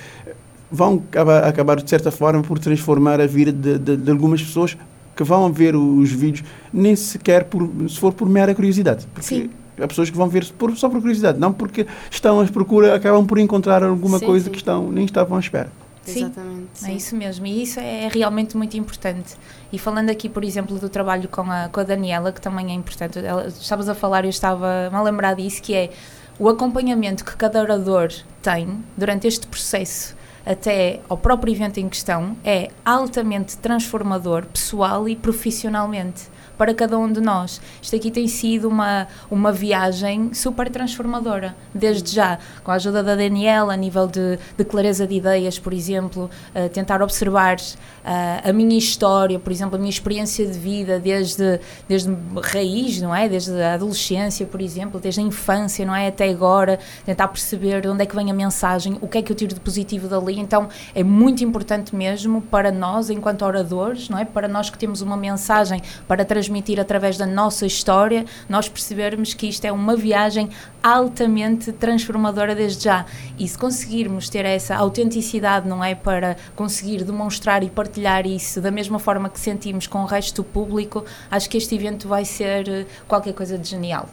vão acabar, acabar, de certa forma, por transformar a vida de, de, de algumas pessoas que vão ver os vídeos, nem sequer por, se for por mera curiosidade. Porque Sim. há pessoas que vão ver por, só por curiosidade, não porque estão à procura, acabam por encontrar alguma Sim, coisa sim. que estão, nem estavam à espera. Sim, Exatamente. É sim. isso mesmo, e isso é realmente muito importante. E falando aqui, por exemplo, do trabalho com a, com a Daniela, que também é importante, ela, estavas a falar, eu estava a lembrar disso, que é o acompanhamento que cada orador tem durante este processo até ao próprio evento em questão é altamente transformador, pessoal e profissionalmente, para cada um de nós. Isto aqui tem sido uma, uma viagem super transformadora, desde já, com a ajuda da Daniela, a nível de, de clareza de ideias, por exemplo, uh, tentar observar uh, a minha história, por exemplo, a minha experiência de vida desde, desde raiz, não é? Desde a adolescência, por exemplo, desde a infância, não é? Até agora, tentar perceber de onde é que vem a mensagem, o que é que eu tiro de positivo dali. Então, é muito importante mesmo para nós, enquanto oradores, não é? Para nós que temos uma mensagem para transmitir através da nossa história, nós percebermos que isto é uma viagem altamente transformadora desde já. E se conseguirmos ter essa autenticidade, não é? Para conseguir demonstrar e partilhar isso da mesma forma que sentimos com o resto do público, acho que este evento vai ser eh, qualquer coisa de genial.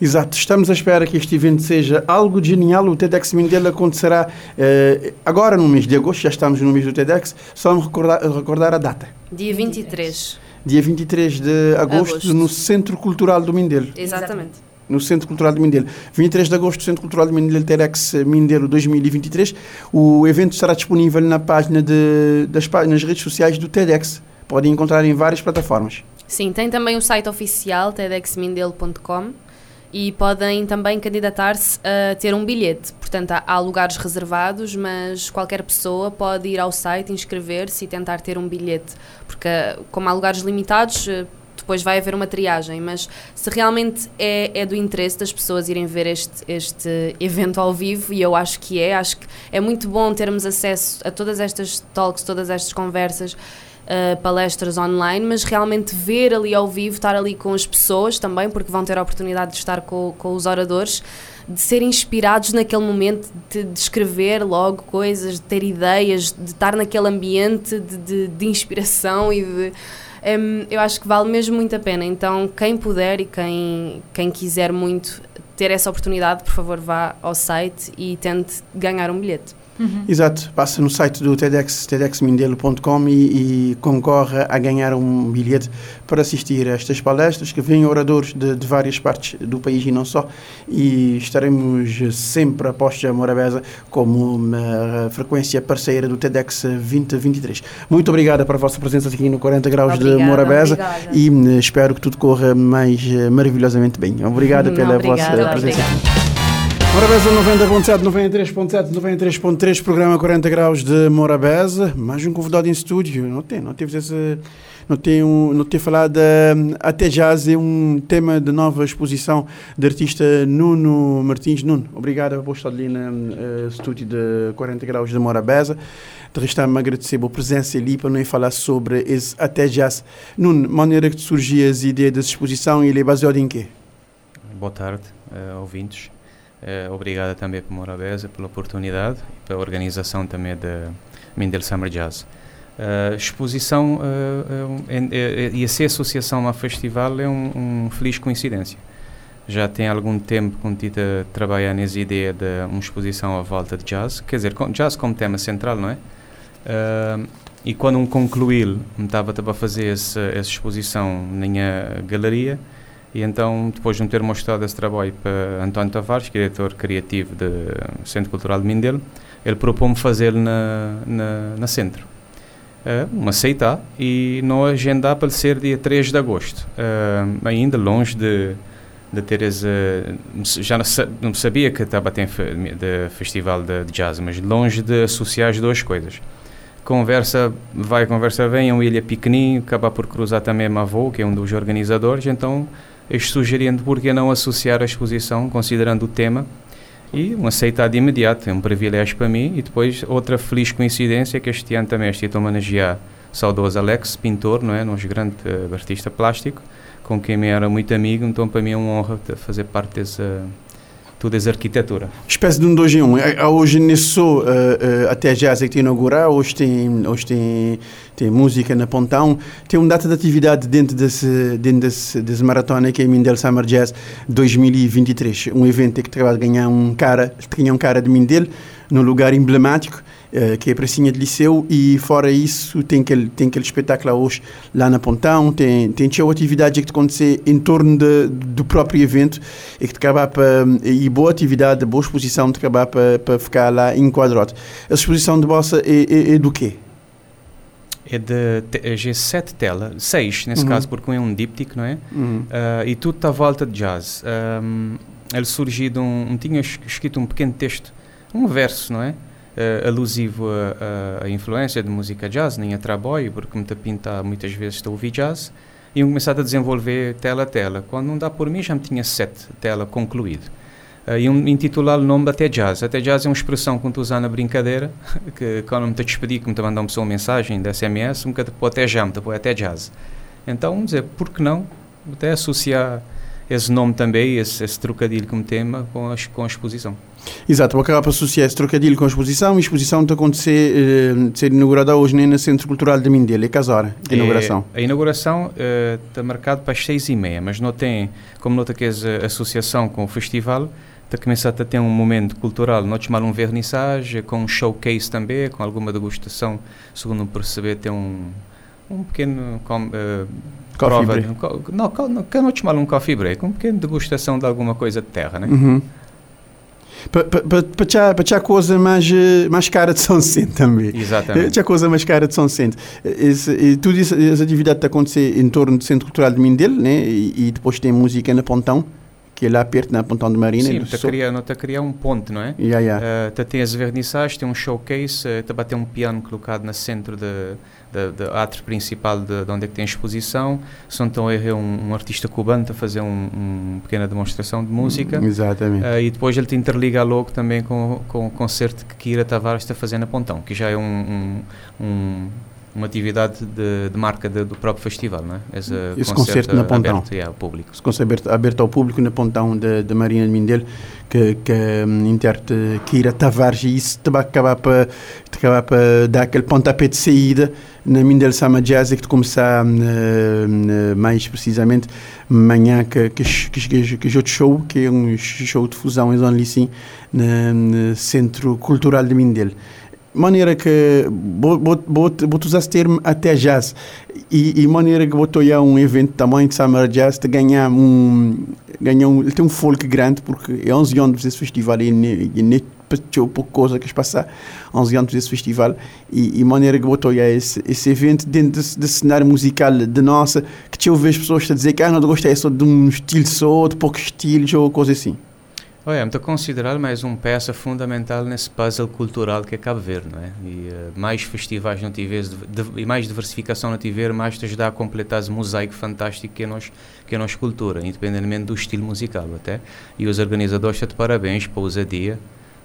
Exato, estamos à espera que este evento seja algo genial. O TEDx Mindelo acontecerá eh, agora no mês de agosto, já estamos no mês do TEDx, só me recordar, recordar a data. Dia 23. Dia 23 de agosto, Agosto. no Centro Cultural do Mindelo. Exatamente. No Centro Cultural do Mindelo. 23 de agosto, Centro Cultural do Mindelo, TEDx Mindelo 2023. O evento estará disponível na página de, das, nas redes sociais do TEDx. Podem encontrar em várias plataformas. Sim, tem também o site oficial tedxmindelo.com e podem também candidatar-se a ter um bilhete. Portanto, há, há lugares reservados, mas qualquer pessoa pode ir ao site, inscrever-se e tentar ter um bilhete. Porque, como há lugares limitados, eh, depois vai haver uma triagem. Mas se realmente é, é do interesse das pessoas irem ver este, este evento ao vivo, e eu acho que é, acho que é muito bom termos acesso a todas estas talks, todas estas conversas uh, palestras online, mas realmente ver ali ao vivo, estar ali com as pessoas também, porque vão ter a oportunidade de estar com, com os oradores, de serem inspirados naquele momento, de, de escrever logo coisas, de ter ideias, de estar naquele ambiente de, de, de inspiração e de. Em, eu acho que vale mesmo muito a pena. Então, quem puder e quem, quem quiser muito ter essa oportunidade, por favor, vá ao site e tente ganhar um bilhete. Exato, passa no site do TEDx, tedxmindelo.com e, e concorre a ganhar um bilhete para assistir a estas palestras que vêm oradores de, de várias partes do país e não só e estaremos sempre a Morabeza como uma frequência parceira do TEDx 2023. Muito obrigada pela vossa presença aqui no 40 Graus de Obrigada, Morabeza obrigada. e eh, espero que tudo corra mais eh, maravilhosamente bem. Obrigada pela Obrigada, vossa presença. obrigada. Morabeza 90.7, 93.7, 93.3, programa 40 graus de Morabeza. Mais um convidado em estúdio. Não tem, não teve esse, não tem um, não ter falado hum, até jazz é um tema de nova exposição de artista Nuno Martins. Nuno, obrigado por estar ali no eh, estúdio de 40 graus de Morabeza. De restar me agradecer a presença ali para não falar sobre esse até jazz. Nuno, maneira que surgiu as ideias dessa exposição e ele é baseado em quê? Boa tarde, eh, ouvintes. Eh, obrigado também por Morabeza pela oportunidade e pela organização também da Mindel Summer Jazz. A exposição eh, e essa associação ao festival é um, um feliz coincidência. Já tem algum tempo que Tita trabalha nessa ideia de uma exposição à volta de jazz, quer dizer, com, jazz como tema central, não é? Eh, e quando um concluiu, estava a fazer essa, essa exposição na minha galeria, e então, depois de me ter mostrado esse trabalho para António Tavares, diretor criativo do Centro Cultural de Mindelo, ele propôs-me fazê-lo na, na, na Centro. Uh, me aceitar e não agendar para ser dia 3 de agosto. Uh, ainda longe de, de ter esse. Já não, sa- não sabia que estava a ter de festival de, de jazz, mas longe de associar as duas coisas. Conversa vai, conversa vem, é uma ilha pequenininho, acaba por cruzar também a avô, que é um dos organizadores, então sugerindo por que não associar a exposição, considerando o tema, e um aceitado imediato, é um privilégio para mim. E depois, outra feliz coincidência, que este ano também estive a homenagear saudoso Alex, pintor, não é? Nosso grande uh, artista plástico, com quem me era muito amigo, então para mim é uma honra fazer parte dessa essa arquitetura. Espécie de um dois em um. Hoje nesse uh, uh, até é que inaugurar, hoje tem, hoje tem, tem música na Pontão, tem uma data de atividade dentro desse, dentro desse, desse maratona que é Mindel Summer Jazz 2023. Um evento que de ganhar um cara, ganhar um cara de Mindel, num lugar emblemático uh, que é a Pracinha de Liceu, e fora isso tem aquele, tem aquele espetáculo hoje lá na Pontão, tem, tem tinha atividade que acontecer em torno de, do próprio evento e que acaba para, e boa atividade, boa exposição de acabar para, para ficar lá enquadrado. A exposição de Bossa é, é, é do quê? é de G7 tela, 6 nesse uhum. caso, porque um é um díptico, não é? Uhum. Uh, e tudo está à volta de jazz. Um, ele surgiu de um, um, tinha escrito um pequeno texto, um verso, não é? Uh, alusivo à influência de música jazz, nem a trabalho, porque me pinta muitas vezes estou a ouvir jazz, e eu começado a desenvolver tela a tela. Quando não dá por mim, já me tinha sete tela concluído. Uh, e um, intitular o nome Até Jazz. Até Jazz é uma expressão que tu usar na brincadeira, que quando me te despedir, que me te mandar uma pessoa uma mensagem de SMS, um bocadinho até já, me te até Jazz. Então, vamos dizer, por que não até associar esse nome também, esse, esse trocadilho como tema, com a, com a exposição. Exato, vou acabar para associar esse trocadilho com a exposição. A exposição está a acontecer, eh, ser inaugurada hoje nem no Centro Cultural de Mindelo. É que hora a inauguração? É, a inauguração uh, está marcada para as seis e meia, mas não tem, como nota que é associação com o festival, está começando a ter um momento cultural, não chamar um vernissage, com um showcase também, com alguma degustação, segundo perceber, tem um, um pequeno... Com, uh, Coffee prova, não, não, não, não chamar um coffee break, um pequeno degustação de alguma coisa de terra, né? Uhum. Para a coisa mais, mais cara de São Vicente também. Exatamente. Para a coisa mais cara de São Vicente. Esse, tudo isso, essa atividade está a acontecer em torno do Centro Cultural de Mindelo, né? E, e, depois tem música na Pontão, que é lá perto, na Pontão de Marina. Sim, está a criar, não está a criar um ponto, não é? Yeah, yeah. Uh, tem as vernissagens, tem um showcase, uh, está a ter um piano colocado no centro de da, da principal de, de, onde é que tem a exposição. Se não estão a errar, um, um, artista cubano a fazer uma um pequena demonstração de música. Exatamente. Uh, e depois ele te interliga logo também com, com o concerto que Kira Tavares está fazendo a Pontão, que já é um, um uma atividade de, de marca de, do próprio festival, não é? Esse, Esse concerto, concerto na Pontão. Aberto, yeah, ao público. Esse concerto aberto ao público na Pontão da Marina de Mindelo, que, que um, intérprete Kira Tavares, e isso te vai acabar para, dar aquele pontapé de saída na Mindelo Sama Jazz, que começar uh, uh, mais precisamente amanhã que, que, que, que, que, outro show, que é um show de fusão em Zona Licim, no Centro Cultural de Mindelo maneira que vou, usar esse termo até jazz. E, e maneira que vou ter um evento também de Summer Jazz de ganhar um ganhar um, tem um folk grande porque é 11 anos desse festival e nem pouca coisa que se passa 11 anos desse festival. E, e maneira que ter esse, esse evento dentro desse, desse cenário musical de nossa que eu vejo pessoas a dizer que ah, não gostei só de um estilo só, de poucos estilos ou coisa assim Olha, estou a considerar mais uma peça fundamental nesse puzzle cultural que é Cabo Verde, não é? E uh, mais festivais não tiveres e mais diversificação não tiver, mais te ajudar a completar esse mosaico fantástico que é nós que é nossa cultura, independentemente do estilo musical, até. E os organizadores estão de parabéns pela ousadia,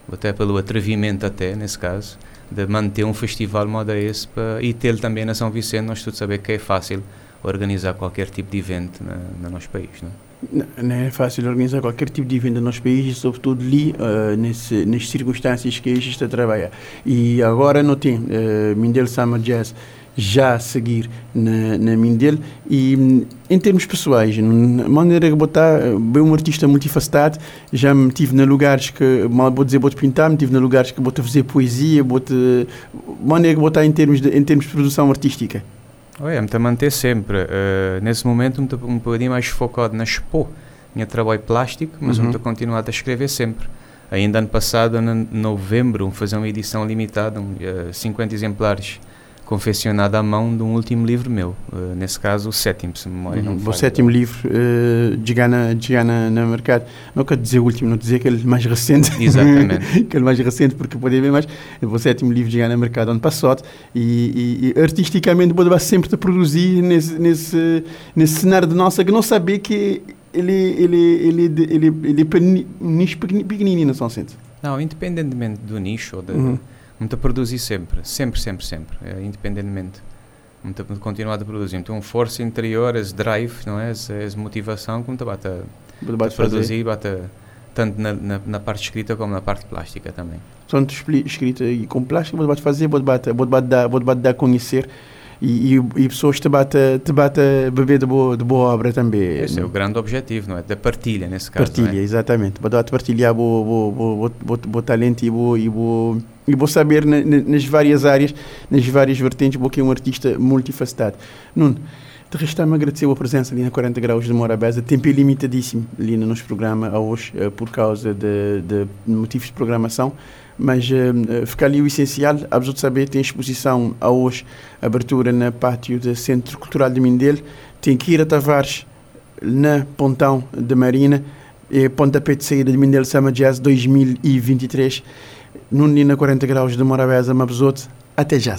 até pelo atrevimento até, nesse caso, de manter um festival moda esse para, e ter também na São Vicente, nós todos sabemos que é fácil organizar qualquer tipo de evento na, no nosso país, não é? Não é fácil organizar qualquer tipo de evento no nosso país, sobretudo ali, uh, nesse, nas circunstâncias que a está a trabalhar. E agora não tem uh, Mindel Summer Jazz já a seguir na, na Mindel e em termos pessoais, na maneira que botar, bem um artista multifacetado, já me tive na lugares que, mal vou dizer, vou pintar, me tive na lugares que vou fazer poesia, vou maneira que botar em termos de, em termos de produção artística. Olha, me manter sempre. Uh, nesse momento, me um bocadinho mais focado na expo, minha trabalho plástico, mas uhum. me estou continuado a escrever sempre. Ainda ano passado, em novembro, fazer uma edição limitada, um, uh, 50 exemplares confeccionado à mão de um último livro meu, uh, nesse caso o sétimo, se me memória uhum. não O sétimo livro uh, de Gana, de Gana no mercado, não quero dizer o último, não dizer aquele mais recente. Exatamente. aquele mais recente, porque pode haver mais. O sétimo livro de Gana no mercado ano passado e, e, e artisticamente pode sempre te produzir nesse, nesse, nesse cenário de nossa que não sabia que ele, ele, ele, ele, ele, ele é pequenininho, São Centro. Não, independentemente do nicho, ou de, Uhum. Muito a produzir sempre, sempre, sempre, sempre, é, independentemente. Muito a continuar a produzir. Então, força interior, esse drive, não é? Essa, essa motivação, como te bate a, Bate a produzir, bate a- tanto na, na, na parte escrita como na parte plástica também. Tanto escrita e com plástico, você pode fazer, bate, pode bate dar, bate dar a conhecer e, e, e pessoas te bate, te bate beber de boa, de boa obra também. Esse é o grande objetivo, não é? Da partilha, nesse caso. Partilha, é? exatamente. Bate partilhar o talento e o e e bo saber na- na- nas várias áreas, nas várias vertentes, porque é um artista multifacetado. Nuno, te resta-me agradecer a presença ali na 40 Graus de Morabeza. Tempo é limitadíssimo ali no nosso programa hoje, eh, por causa de, de motivos de programação. Mas eh, fica ali o essencial. A de saber, tem exposição a hoje, abertura na pátio do Centro Cultural de Mindelo. Tem que ir a Tavares, na Pontão de Marina. É pontapé de saída de Mindelo Summer Jazz 2023. Nuno na 40 Graus de Morabeza, Mabzote. Até já.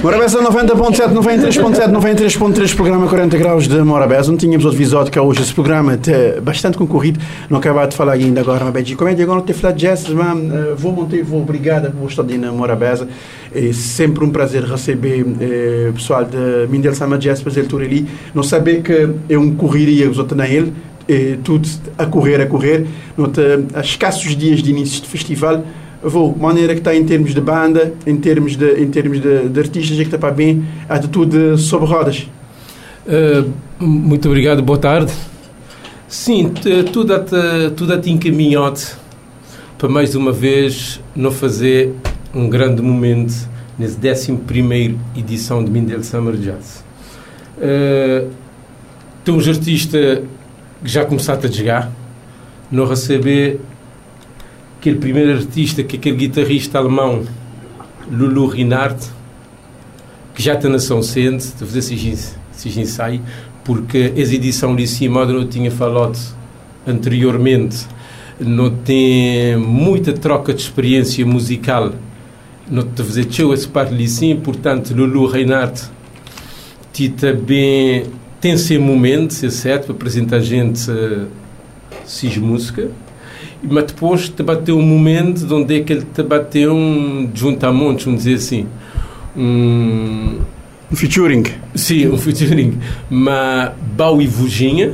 Morabeza 90.7, 93.7, 93.3, programa 40 graus de Morabeza. Não tínhamos outro episódio que é hoje esse programa é bastante concorrido. Não acabava de falar ainda agora, mas é que agora não ter falado de jazz, mas, eh, vou montar, vou obrigada por estar ali na Morabeza. É sempre um prazer receber eh, o pessoal de Mindel Sama Jazz para fazer tour ali. Não saber que é um correria os outros na ele, tudo a correr, a correr. Não te- há escassos dias de início de festival vou, maneira que está em termos de banda, em termos de, em termos de, de artistas, é que está para bem, há de tudo sobre rodas. Uh, muito obrigado, boa tarde. Sim, tudo a te, tudo a te encaminhado para mais uma vez não fazer um grande momento nesse 11 edição de Mindel Summer Jazz. Uh, tem uns artistas já começaram a jogar, não receber aquele primeiro artista, que aquele guitarrista alemão, Lulu Rinard, que já está na São Centro, de fazer esses, esses ensaios, porque as edições de cima, eu tinha falado anteriormente, não tem muita troca de experiência musical, não te fazer esse parte de portanto, Lulu Reinhardt ti também tem seu momento, é certo, para apresentar a gente uh, cis música, mas depois te bateu um momento de onde é que ele te bateu um juntamontes, vamos dizer assim, um Um featuring. Sim, um featuring. Mas Bau e Vuginha,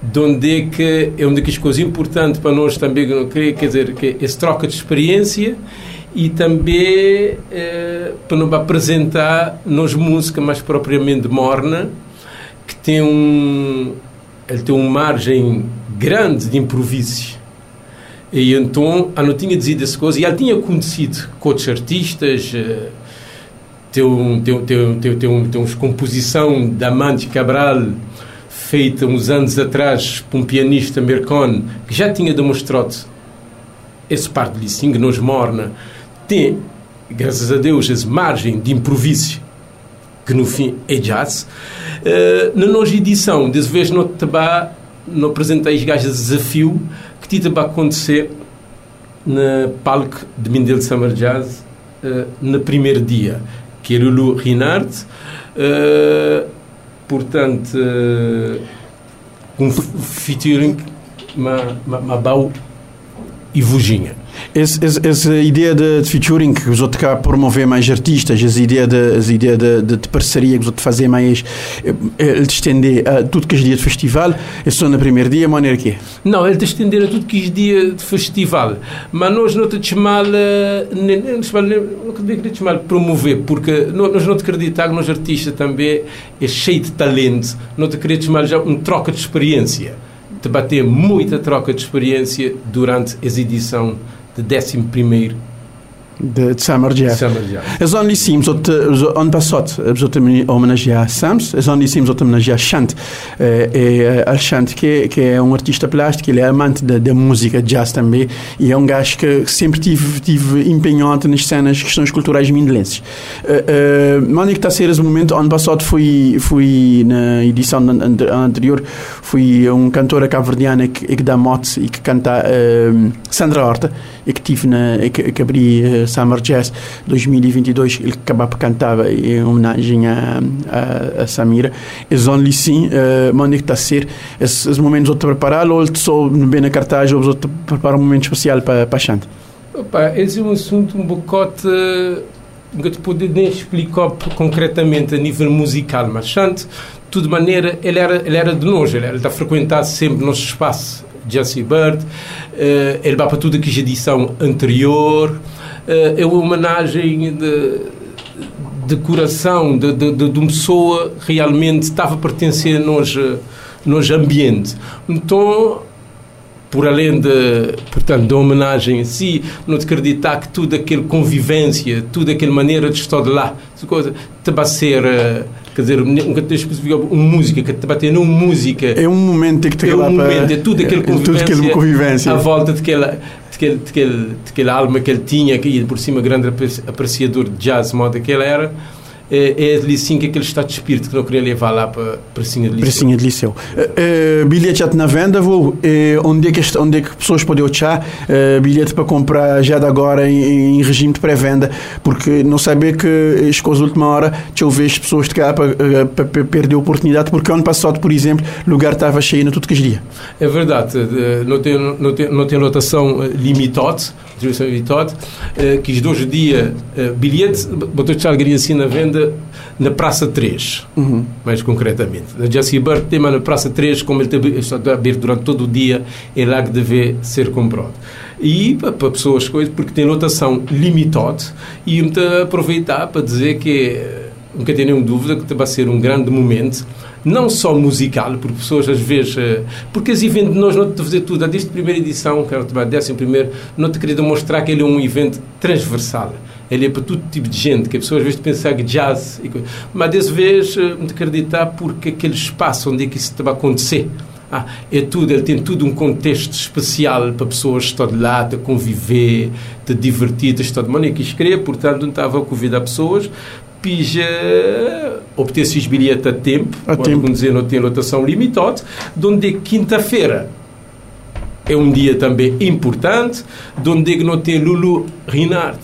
de onde é que é uma das coisas importantes para nós também, quer dizer, que é essa troca de experiência e também eh, para nos apresentar nos música mais propriamente morna, tem um ele tem uma margem grande de improviso. E então, eu não tinha dizido essa coisa, e ele tinha conhecido outros artistas, eh, tem, um, tem, tem, tem, tem, tem uma composição da Amante Cabral feita uns anos atrás por um pianista americano que já tinha demonstrado esse parte de sing nos morna. Tem graças a Deus essa margem de improviso que no fim é jazz Eh, na nossa edição dessa vez não te ba- não apresentei os gajos de desafio que te vai acontecer na palco de Mindelo Summer Jazz eh, no primeiro dia, que é Lulu Rinard. eh, portanto, com featuring Ma- Ma- Mabau e Vuginha. Esse, esse, essa ideia de, de featuring que os outros cá promover mais artistas, essa ideia de, essa ideia de, de, de parceria que os outros fazer mais, eh, eh, de estender a tudo que é dia de festival, é só no primeiro dia, maneira que é. Não, ele te estender a tudo que é dia de festival. Mas nós não te chamar, eh, não te chamar promover, porque nó- nós não te acreditamos que nós artistas também é cheio de talento, não te queria chamar já um troca de experiência. Te bater muita troca de experiência durante a edição de 11 de, de Summer Jeff. Eles onde dissemos, ano passado, a homenagear Sams, eles onde a homenagear Chant. Eh, eh, eh, a Chant, que, que é um artista plástico, ele é amante da, música jazz também, e é um gajo que sempre tive, tive empenhado nas cenas, questões culturais mindelenses. Uh, é que está a ser esse momento? Ano passado fui, fui na edição anterior, fui um cantor Cabo que, que dá motes e que canta Sandra Horta e que tive na, que, que abri uh, Summer Jazz 2022, ele acaba por cantar em homenagem a, a, a Samira. E onde sim, uh, onde é que está a ser? Esses momentos outros preparar ou só bem na cartaz ou outros preparar um momento especial para, a Chante? Opa, esse é um assunto um bocote nunca te poder nem explicar concretamente a nível musical, mas Chante, de toda maneira, ele era, ele era de nós, ele era de frequentar sempre o nosso espaço, Jesse Bird, uh, ele vai para tudo aqui de edição anterior, uh, é uma homenagem de, de coração, de, de, de, uma pessoa realmente estava a pertencer a nós, nós ambiente. Então, por além de, portanto, da homenagem em si, não te acreditar que tudo aquele convivência, tudo aquela maneira de estar de lá, coisa, te vai ser, eh, quer dizer, nunca te uma música, que te vai ter uma música. É um momento que te É um momento, é tudo aquele convivência, tudo aquele convivência. à volta daquela, daquele, daquele, alma que ele tinha, que por cima grande apreciador de jazz, modo que ele era é, é ali sim que aquele estado de espírito que não queria levar lá para Pracinha de Liceu. Pracinha de Liceu. Uh, bilhete já na venda, vou, uh, onde, é que, onde é que pessoas podem achar bilhete para comprar já de agora em, em regime de pré-venda? Porque não saber que as coisas última hora, deixa eu ver pessoas de cá para, para, perder a oportunidade, porque ano passado, por exemplo, o lugar estava cheio na tudo que dia. É verdade, não tem, não tem, não tem lotação limitada, distribuição limitada, que os dois dias bilhete, botou de alguém assim na venda na Praça 3, uhum. mais concretamente. Na Jesse Bird tem na Praça 3, como ele está aberto durante todo o dia, é lá que deve ser comprado. E para pessoas, coisas, porque tem lotação limitada, e me aproveitar para dizer que nunca tenho nenhuma dúvida que vai ser um grande momento não só musical, porque pessoas às vezes. Eh, porque esse evento nós não te fazer tudo. Desde a primeira edição, quero te décimo primeiro, não te queria demonstrar que ele é um evento transversal ele é para todo tipo de gente, que as pessoas às vezes pensam que jazz, mas dessa vez eh, me acreditar porque aquele espaço onde é que isso vai acontecer. Ah, é tudo, ele tem tudo um contexto especial para pessoas estar de lá, de conviver, de divertir, de estar de maneira que escrever, portanto não estava a convidar pessoas pija obter esses bilhetes a tempo, a tempo. dizer, não tem lotação limitada, onde quinta-feira é um dia também importante, onde não tem Lulu Rinard,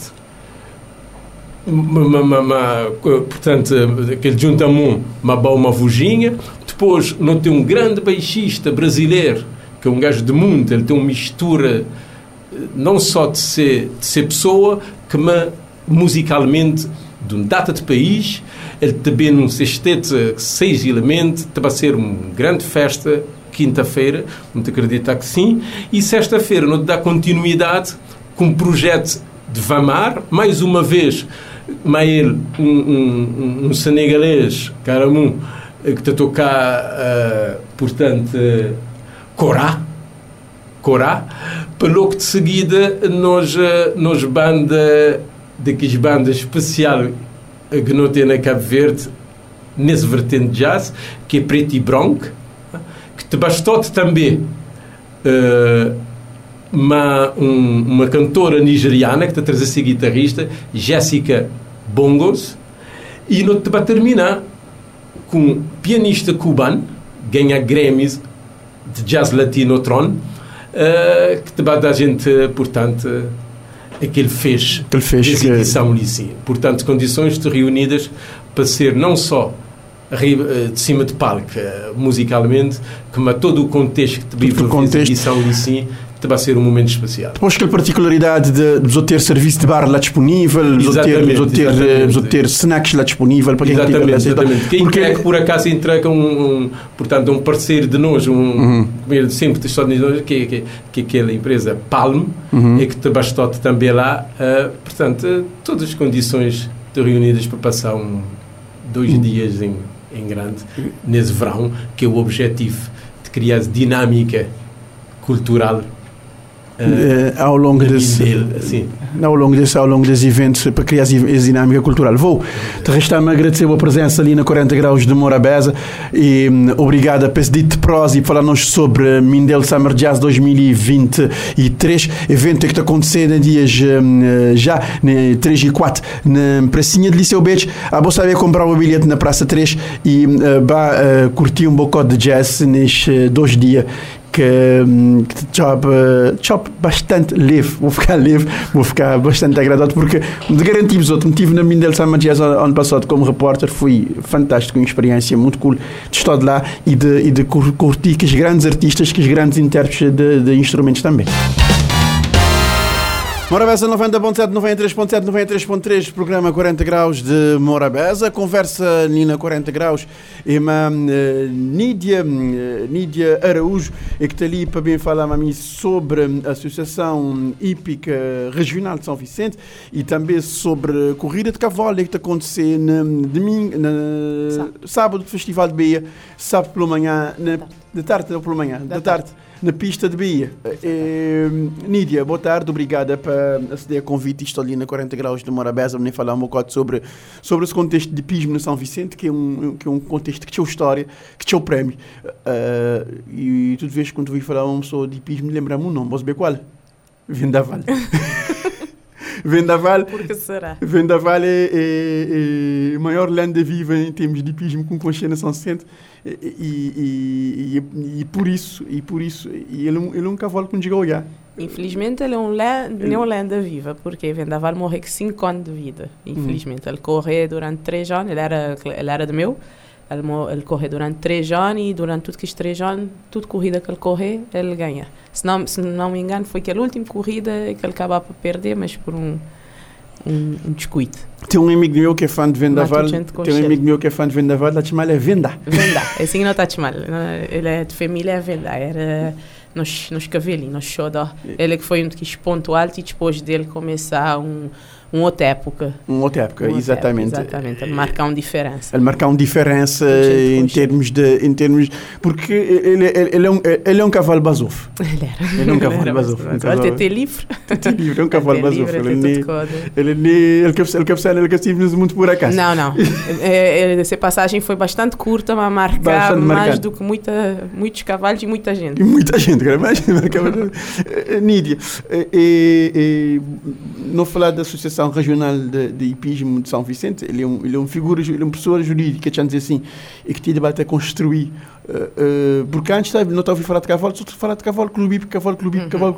uma, uma, uma, portanto, aquele juntamon, uma boa uma. Depois, não tem um grande baixista brasileiro, que é um gajo de mundo, ele tem uma mistura não só de ser, de ser pessoa, que me, musicalmente, de um data de país, ele também num sexteto, seis elementos, vai ser uma grande festa, quinta-feira, muito acreditar que sim, e sexta-feira não dá continuidade com o projeto de Vamar, mais uma vez Mael, um, um, um senegalês, Caramu, que está a tocar, uh, portanto, uh, Corá, Corá, para logo de seguida nós, uh, nós banda, daqueles bandas especial que não tem na Cabo Verde, nesse vertente de jazz, que é Preto e Branco, que te bastou também uh, uma, um, uma cantora nigeriana que está a trazer ser guitarrista, Jéssica Bongos, e não te vai terminar com um pianista cubano, ganha Grammys de jazz latino tron, uh, que te vai dar gente, portanto, aquele fez, aquele fez que... edição ali, Portanto, condições reunidas para ser não só eh, de cima de palco, eh, musicalmente, como a todo o contexto que te vive a edição ali, vai ser um momento especial. Depois que a particularidade de, de ter serviço de bar lá disponível, de ter, de ter, de ter snacks lá disponível para quem exatamente, exatamente. Quem Porque... é que por acaso entrega um, um, portanto, um parceiro de nós, um uhum. sempre de Estados Unidos, que, que, que é aquela empresa Palm, uhum. é que te bastou também lá, uh, portanto, todas as condições reunidas para passar um, dois uhum. dias em, em grande, nesse verão, que é o objetivo de criar dinâmica cultural Uh, ao longo desse dele, ao longo desse ao longo desses eventos para criar essa dinâmica cultural. Vou te restar-me agradecer a presença ali na 40 graus de Morabeza e um, obrigado a pedir-te prós e falar-nos sobre Mindel Summer Jazz 2023 evento que está acontecendo em dias um, já 3 e 4 na pracinha de Liceu Beach a você saber comprar o bilhete na Praça 3 e uh, vai uh, curtir um bocado de jazz nestes dois dias que, hum, que job, job bastante leve. Vou ficar leve, vou ficar bastante agradado porque de garantir-vos outro, tive na Mindel Summer Jazz ano passado como repórter, foi fantástico, uma experiência muito cool de estar lá e de, e de curtir que os grandes artistas, que os grandes intérpretes de, de instrumentos também. Morabeza 90.7, 93.7, 93.3, programa 40 graus de Morabeza. Conversa Nina 40 graus e uma uh, Nídia, uh, Nídia Araújo, e que está ali para bem falar a mim sobre a Associação Hípica Regional de São Vicente e também sobre a corrida de cavalo que está acontecendo no domingo, na, sábado. sábado, Festival de Beia, sábado pela manhã, na, de tarde ou pela manhã, da tarde. tarde na pista de Bahia. É, Nídia, boa tarde, obrigada por aceder ao convite. Estou ali na 40 graus de Morabeza, nem falar um bocado sobre, sobre esse contexto de pismo no São Vicente, que é um, que é um contexto que tinha história, que tinha o prémio. Uh, e tudo vez quando vi falar uma pessoa de pismo, lembra-me um nome, você saber qual? Vendaval. Vendaval. Por que será? Vendaval é, é, é maior lenda viva em termos de pismo com consciência São Vicente e, e, e, e, por isso, e por isso, e ele, ele é um cavalo com diga olhar. Infelizmente ele é um le não lenda viva, porque Vendaval morreu com 5 anos de vida. Infelizmente, uhum. ele correu durante 3 anos, ele era, ele era de meu, ele, ele correu durante 3 anos e durante tudo que 3 anos, tudo corrida que ele correu, ele ganha. Se não, se não me engano, foi aquela última corrida que ele acabava por perder, mas por um um, um descuido. Tem um amigo meu que é fã de Vendaval. Tem um amigo meu que é fã de Vendaval, a chamar é Venda. Venda, é assim que não está chamar. Ele é de família é Venda. Era nos, nos cavelinhos, nos xodó. Ele que foi um que ponto alto e depois dele começar um uma outra época. Uma outra época, uma exatamente. Época, exatamente, ele marcar uma diferença. Ele marcar uma diferença em termos de, em termos, porque ele, ele, ele, é, um, ele é um cavalo basof. Ele era. Ele é um cavalo basof. Um cavalo TT livre. TT livre, é um cavalo basof. Ele nem, ele ele quer ele quer ele quer ser muito por acaso. Não, não. é, é, essa passagem foi bastante curta, mas marcar mais do que muita, muitos cavalos e muita gente. E muita gente, cara, mais marcava. Nídia, e, não falar da associação Associação Regional de, de Hipismo de São Vicente, ele é um, ele é um figura, ele é uma pessoa jurídica, deixa dizer assim, e que tinha debate a construir. Uh, uh, porque antes não estava a ouvir falar de cavalo, só falar de cavalo clube hípico, cavalo clube uhum. cavalo.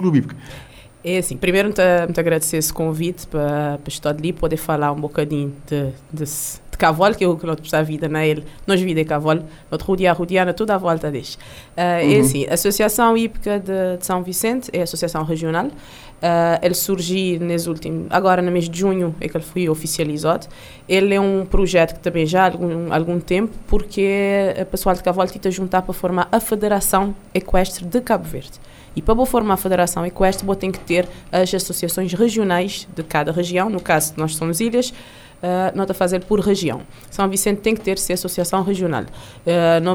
É assim, primeiro muito, muito agradecer esse convite para, estar ali poder falar um bocadinho de, de, de cavalo, que é o que nós a vida na ele, nós vida é cavalo, nós rodear, rodear toda a volta deste. Uh, uhum. É assim, a Associação Hípica de, de, São Vicente é a associação regional, Uh, ele surgiu nesse último, agora no mês de junho é que ele foi oficializado. Ele é um projeto que também já há algum, algum tempo, porque o pessoal de Cavalo está juntar para formar a Federação Equestre de Cabo Verde. E para formar a Federação Equestre, tem que ter as associações regionais de cada região. No caso, nós somos ilhas, uh, nota fazer por região. São Vicente tem que ter se associação regional. Uh, no,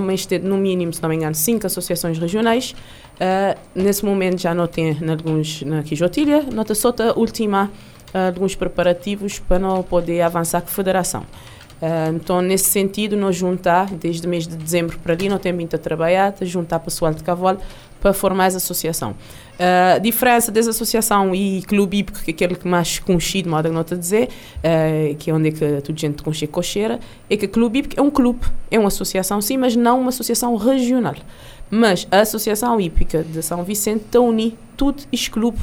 no mínimo, se não me engano, cinco associações regionais. Uh, nesse momento já não tem em alguns na Quijotilha, nota só a última alguns preparativos para não poder avançar com a federação. Uh, então, nesse sentido, nós juntar, desde o mês de dezembro para ali, não tem vindo a trabalhar, juntar pessoal de cavalo para formar essa associação. Uh, diferença dessa associação e clube hípico, que é aquele que mais conhecido, modo não te dizer, uh, que é onde é que toda gente conhece cocheira, é que clube é um clube, é uma associação sim, mas não uma associação regional. Mas a Associação Hípica de São Vicente está unir tudo este clube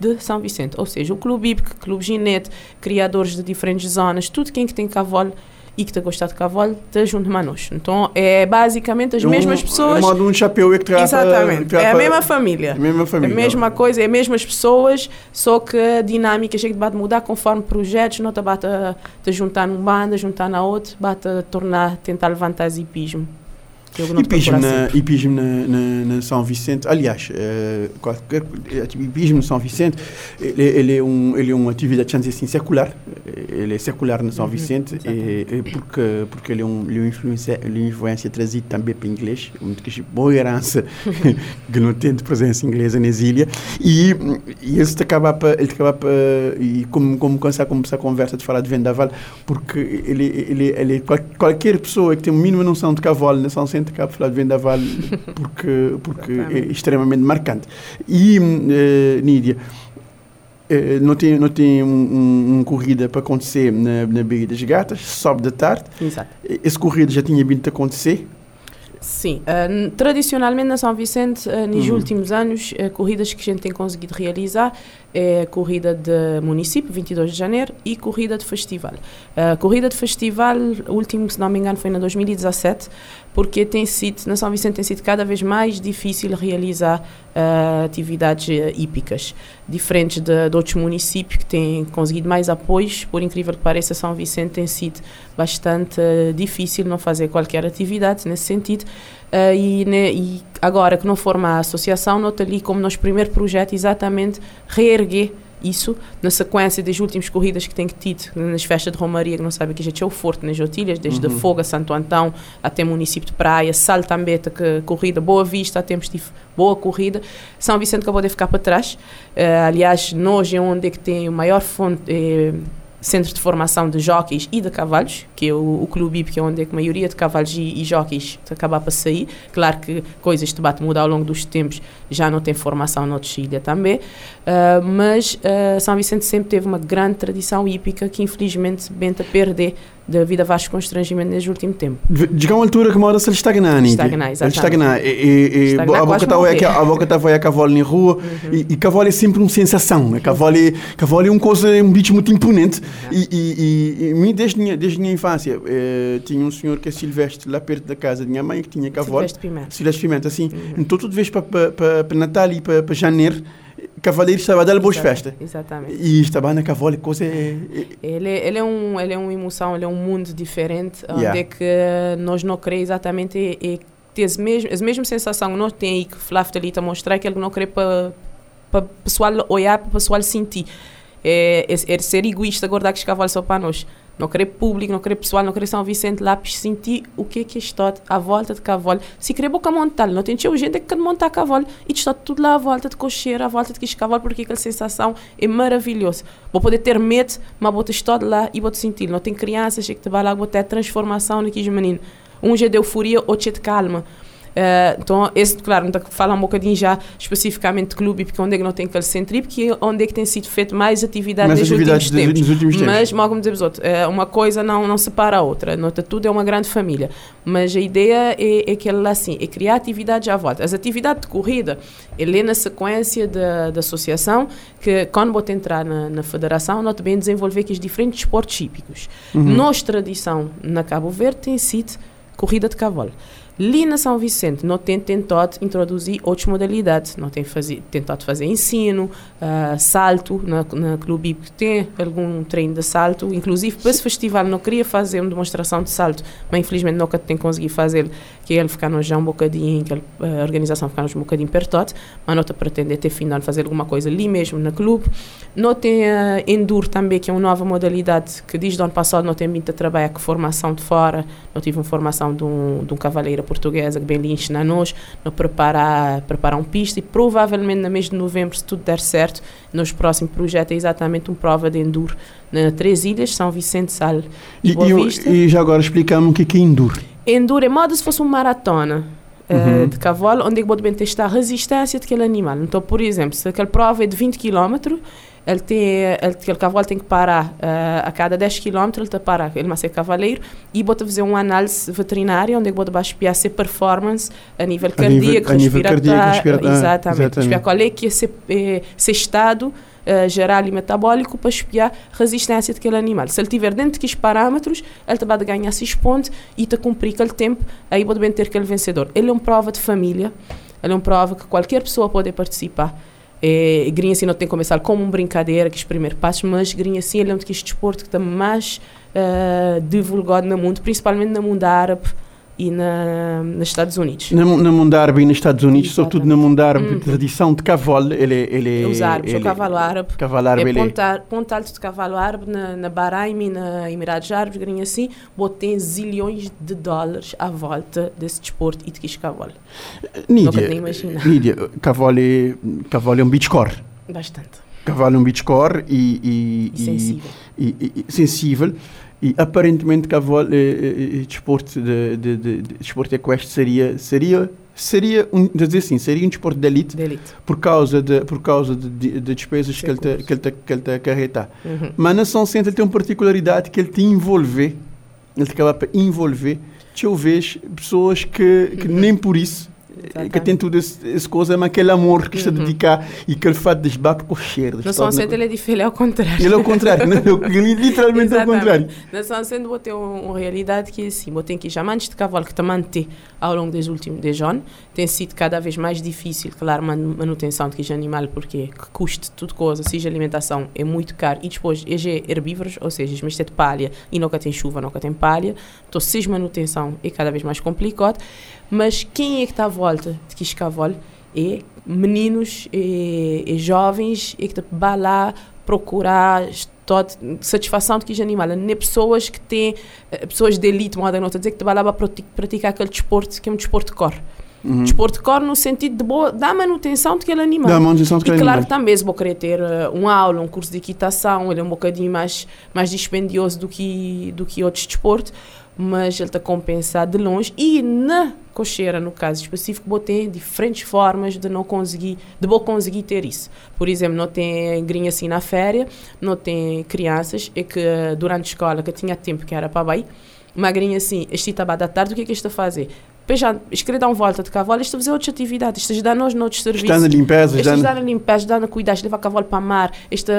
de São Vicente. Ou seja, o Clube Hípico, Clube Ginete, criadores de diferentes zonas, tudo quem que tem cavalo e que está gostado de cavalo, está junto a nós. Então, é basicamente as um, mesmas pessoas. É um chapéu é que trata, Exatamente. é a mesma família. A mesma família. É a mesma coisa, é as mesmas pessoas, só que a dinâmica chega de mudar conforme projetos, não está a, a juntar num banda, juntar na outra, bate a tornar, tentar levantar hipismo. Hipismo na, hipismo na, na, na, São Vicente, aliás, uh, qualquer hipismo na São Vicente, ele, ele, é um, ele é uma atividade, chama assim, secular, ele é secular na São uhum, Vicente, e, e, porque, porque ele é um, ele é uma influência, ele é uma influência trazida também para o inglês, muito que boa herança que não tem de presença inglesa nas ilhas, e, e ele acaba para, ele acaba para, e como, como começar começar a conversa de falar de vendaval, porque ele, ele, ele, qualquer pessoa que tem uma mínima noção de cavalo na São Vicente marcante Cabo Flávio Vendaval porque, porque é extremamente marcante. E, uh, Nídia, uh, não tem, não tem uma um, um corrida para acontecer na, na Baía das Gatas, sobe da tarde. Exato. Esse corrida já tinha vindo a acontecer. Sim, uh, tradicionalmente na São Vicente, uh, nos Uhum. últimos anos, uh, corridas que a gente tem conseguido realizar é a corrida de município, 22 de janeiro, e corrida de festival. A corrida de festival, o último, se não me engano, foi na 2017, porque tem sido, na São Vicente tem sido cada vez mais difícil realizar uh, atividades uh, hípicas, diferentes de, de outros municípios que têm conseguido mais apoios, por incrível que pareça, São Vicente tem sido bastante uh, difícil não fazer qualquer atividade nesse sentido. Uh, e, ne- e agora que não forma a associação, nota ali como nosso primeiro projeto exatamente reerguer isso na sequência das últimas corridas que tem tido nas festas de Romaria, que não sabe que já tinha o Forte nas Otilhas, desde Uhum. Foga, Santo Antão, até município de Praia, Saltambeta, que corrida, Boa Vista, há tempos tive boa corrida. São Vicente acabou de ficar para trás. Eh, aliás, nós é onde é que tem o maior fonte, eh, centro de formação de jockeys e de cavalos, que é o, o Clube que é onde é que a maioria de cavalos e, e jockeys acaba para sair. Claro que coisas de bate mudar ao longo dos tempos, já não tem formação na ilha também, Ah, mas ah, São Vicente sempre teve uma grande tradição hípica que infelizmente benta perder devido a vários constrangimentos neste último tempo. Chega uma altura que mora-se a estagnar, né? Estagnar, Ele exatamente. estagnar. E, e, e, Estagnar, a boca está morrer. a boca a cavalo na rua e, e cavalo é sempre uma sensação. Né? Cavalo, é, cavalo é uma coisa, um bicho muito imponente. E, e, e, e mim, desde minha, desde minha infância, eh, tinha um senhor que é Silvestre, lá perto da casa da minha mãe, que tinha cavalo. Silvestre Pimenta. Silvestre Pimenta, assim. Uhum. Então, toda vez para pa, pa, pa Natal e para pa janeiro, cavaleiro estava dar boas festas. Exatamente. E estava na cavalo, coisa é, Ele, é- ele, é um, ele é uma emoção, ele é um mundo diferente, onde Yeah. é que nós não queremos exatamente é, é ter as mesmas, as mesmas sensações que nós temos aí, que o Flávio está ali a mostrar, que ele não quer para o pessoal olhar, para o pessoal sentir. É, é, é ser egoísta, guardar que os cavalos só para nós. Não querer público, não querer pessoal, não querer São Vicente Lápis, sentir o que é que está à volta de cavalo. Se querer boca montar, não tem gente é que quer montar cavalo e está tudo lá à volta de cocheira, à volta de que cavalo, porque aquela sensação é maravilhosa. Vou poder ter medo, mas vou estar lá e vou te sentir. Não tem crianças que te vai lá, vou ter transformação naqueles meninos. Um é de euforia, outro é de calma. Eh, então, esse, claro, não a falar um bocadinho já especificamente de clube, porque onde é que não tem aquele centro, porque é onde é que tem sido feito mais atividade mais nos atividades últimos tempos. nos últimos tempos. Mas, mal como dizemos outro, eh, uma coisa não, não separa a outra. Nota tudo é uma grande família. Mas a ideia é, é que ela assim, é criar atividades à volta. As atividades de corrida, ele é na sequência da, da associação, que quando vou entrar na, na federação, nós também desenvolver que os diferentes esportes típicos. Uhum. Nossa tradição na Cabo Verde tem sido corrida de cavalo. Ali na São Vicente, não tem tentado introduzir outras modalidades. Não tem fazer, tentado fazer ensino, ah, salto, na, na Clube IP tem algum treino de salto. Inclusive, para esse festival, não queria fazer uma demonstração de salto, mas infelizmente nunca tem conseguido fazer, que ele ficar já um bocadinho, que ele- a organização ficar um bocadinho perto, mas não está pretender ter fim de ano fazer alguma coisa ali mesmo, na clube. Não tem a Enduro também, que é uma nova modalidade que desde o ano passado não tem vindo a trabalhar com formação de fora. Eu tive uma formação de um, de um cavaleiro portuguesa que bem lhe ensina a nós, no preparar, preparar um pista e provavelmente no mês de novembro, se tudo der certo, nosso próximo projeto é exatamente uma prova de Enduro na Três Ilhas, São Vicente Sal e, E, Boa Vista. e já agora explicamos o que é que é enduro. Enduro é modo se fosse uma maratona. eh, Uhum. de cavalo, onde é que pode bem testar a resistência daquele animal. Então, por exemplo, se aquela prova é de 20 km, ele tem, ele, aquele cavalo tem que parar eh, a cada 10 km, ele está para, ele vai ser cavaleiro, e bota fazer uma análise veterinária, onde é pode espiar se performance a nível cardíaco, a nível respiratório, respiratório, exatamente, exatamente. espiar qual é que é esse, eh, esse estado eh, geral e metabólico para espiar a resistência daquele animal. Se ele estiver dentro daqueles parâmetros, ele vai ganhar 6 pontos e está cumprir aquele tempo, aí pode bem ter aquele vencedor. Ele é uma prova de família, ele é uma prova que qualquer pessoa pode participar. É, Grinha assim não tem que começar como uma brincadeira, que os primeiros passos, mas Grinha assim é um daqueles desportos que está mais eh, divulgado no mundo, principalmente no mundo árabe e na, nos Estados Unidos. Na, na mundo árabe e nos Estados Unidos, sobretudo na mundo árabe, Uhum. tradição de cavalo, ele, ele é... Os árabes, o ele- cavalo árabe. Cavalo árabe, é ele é... ponta, ponta alto de cavalo árabe na, na Bahrein e na Emirados Árabes, grinha assim, botei zilhões de dólares à volta desse desporto e de que cavalo. Nídia. Nídia, cavalo é, cavalo é um beach core. Bastante. Cavalo é um beach core e... e, E sensível. e, e- e sensível e aparentemente cavalo é, é, é, desporto de, de, de, de desporto equestre seria seria seria um dizer assim seria um desporto de elite De elite. por causa de por causa de, de, de despesas que ele te, que ele te, que ele te acarreta Uhum. mas na São Centro ele tem uma particularidade que ele te envolve ele te acaba para envolver vejo pessoas que, que nem por isso que tem tudo esse, esse coisa, mas aquele amor que está a dedicar e aquele fato de esbar com cheiro. No São Centro ele é diferente, ele é ao contrário. Ele é ao contrário, né? Ele literalmente é ao contrário. Na São Centro vou ter uma, realidade que é assim, vou ter que já antes de cavalo que te manter ao longo dos últimos 10 anos, tem sido cada vez mais difícil, claro, manutenção de que animal, porque que custa tudo coisa, seja alimentação, é muito caro, e depois é herbívoros, ou seja, mas de palha, e nunca tem chuva, nunca tem palha, então seja manutenção é cada vez mais complicado, mas quem é que está à volta de Quiscavol? É meninos e, e jovens e que vão lá procurar toda satisfação de que animal. Não é pessoas que têm, eh, pessoas de elite, moda não dizer que vão lá para praticar aquele desporto que é um desporto de cor. Uhum. Desporto de cor no sentido de boa, da manutenção daquele animal. Da manutenção daquele e claro animal. que também se vou querer ter uh, uma aula, um curso de equitação, ele é um bocadinho mais, mais dispendioso do que, do que outros desportos, mas ele está compensado de longe e na cocheira, no caso específico, vou ter diferentes formas de não conseguir, de vou conseguir ter isso. Por exemplo, não tem grinha assim na férias, não tem crianças, é que durante a escola, que tinha tempo que era para baixo, magrinha assim, este estava da tarde, o que é que está a fazer? Depois já, uma volta de cavalo, isto a fazer outras atividades, isto ajudar nós noutros serviços. Está na limpeza, ajudar na limpeza, ajudar na cuidar, levar cavalo para mar, este,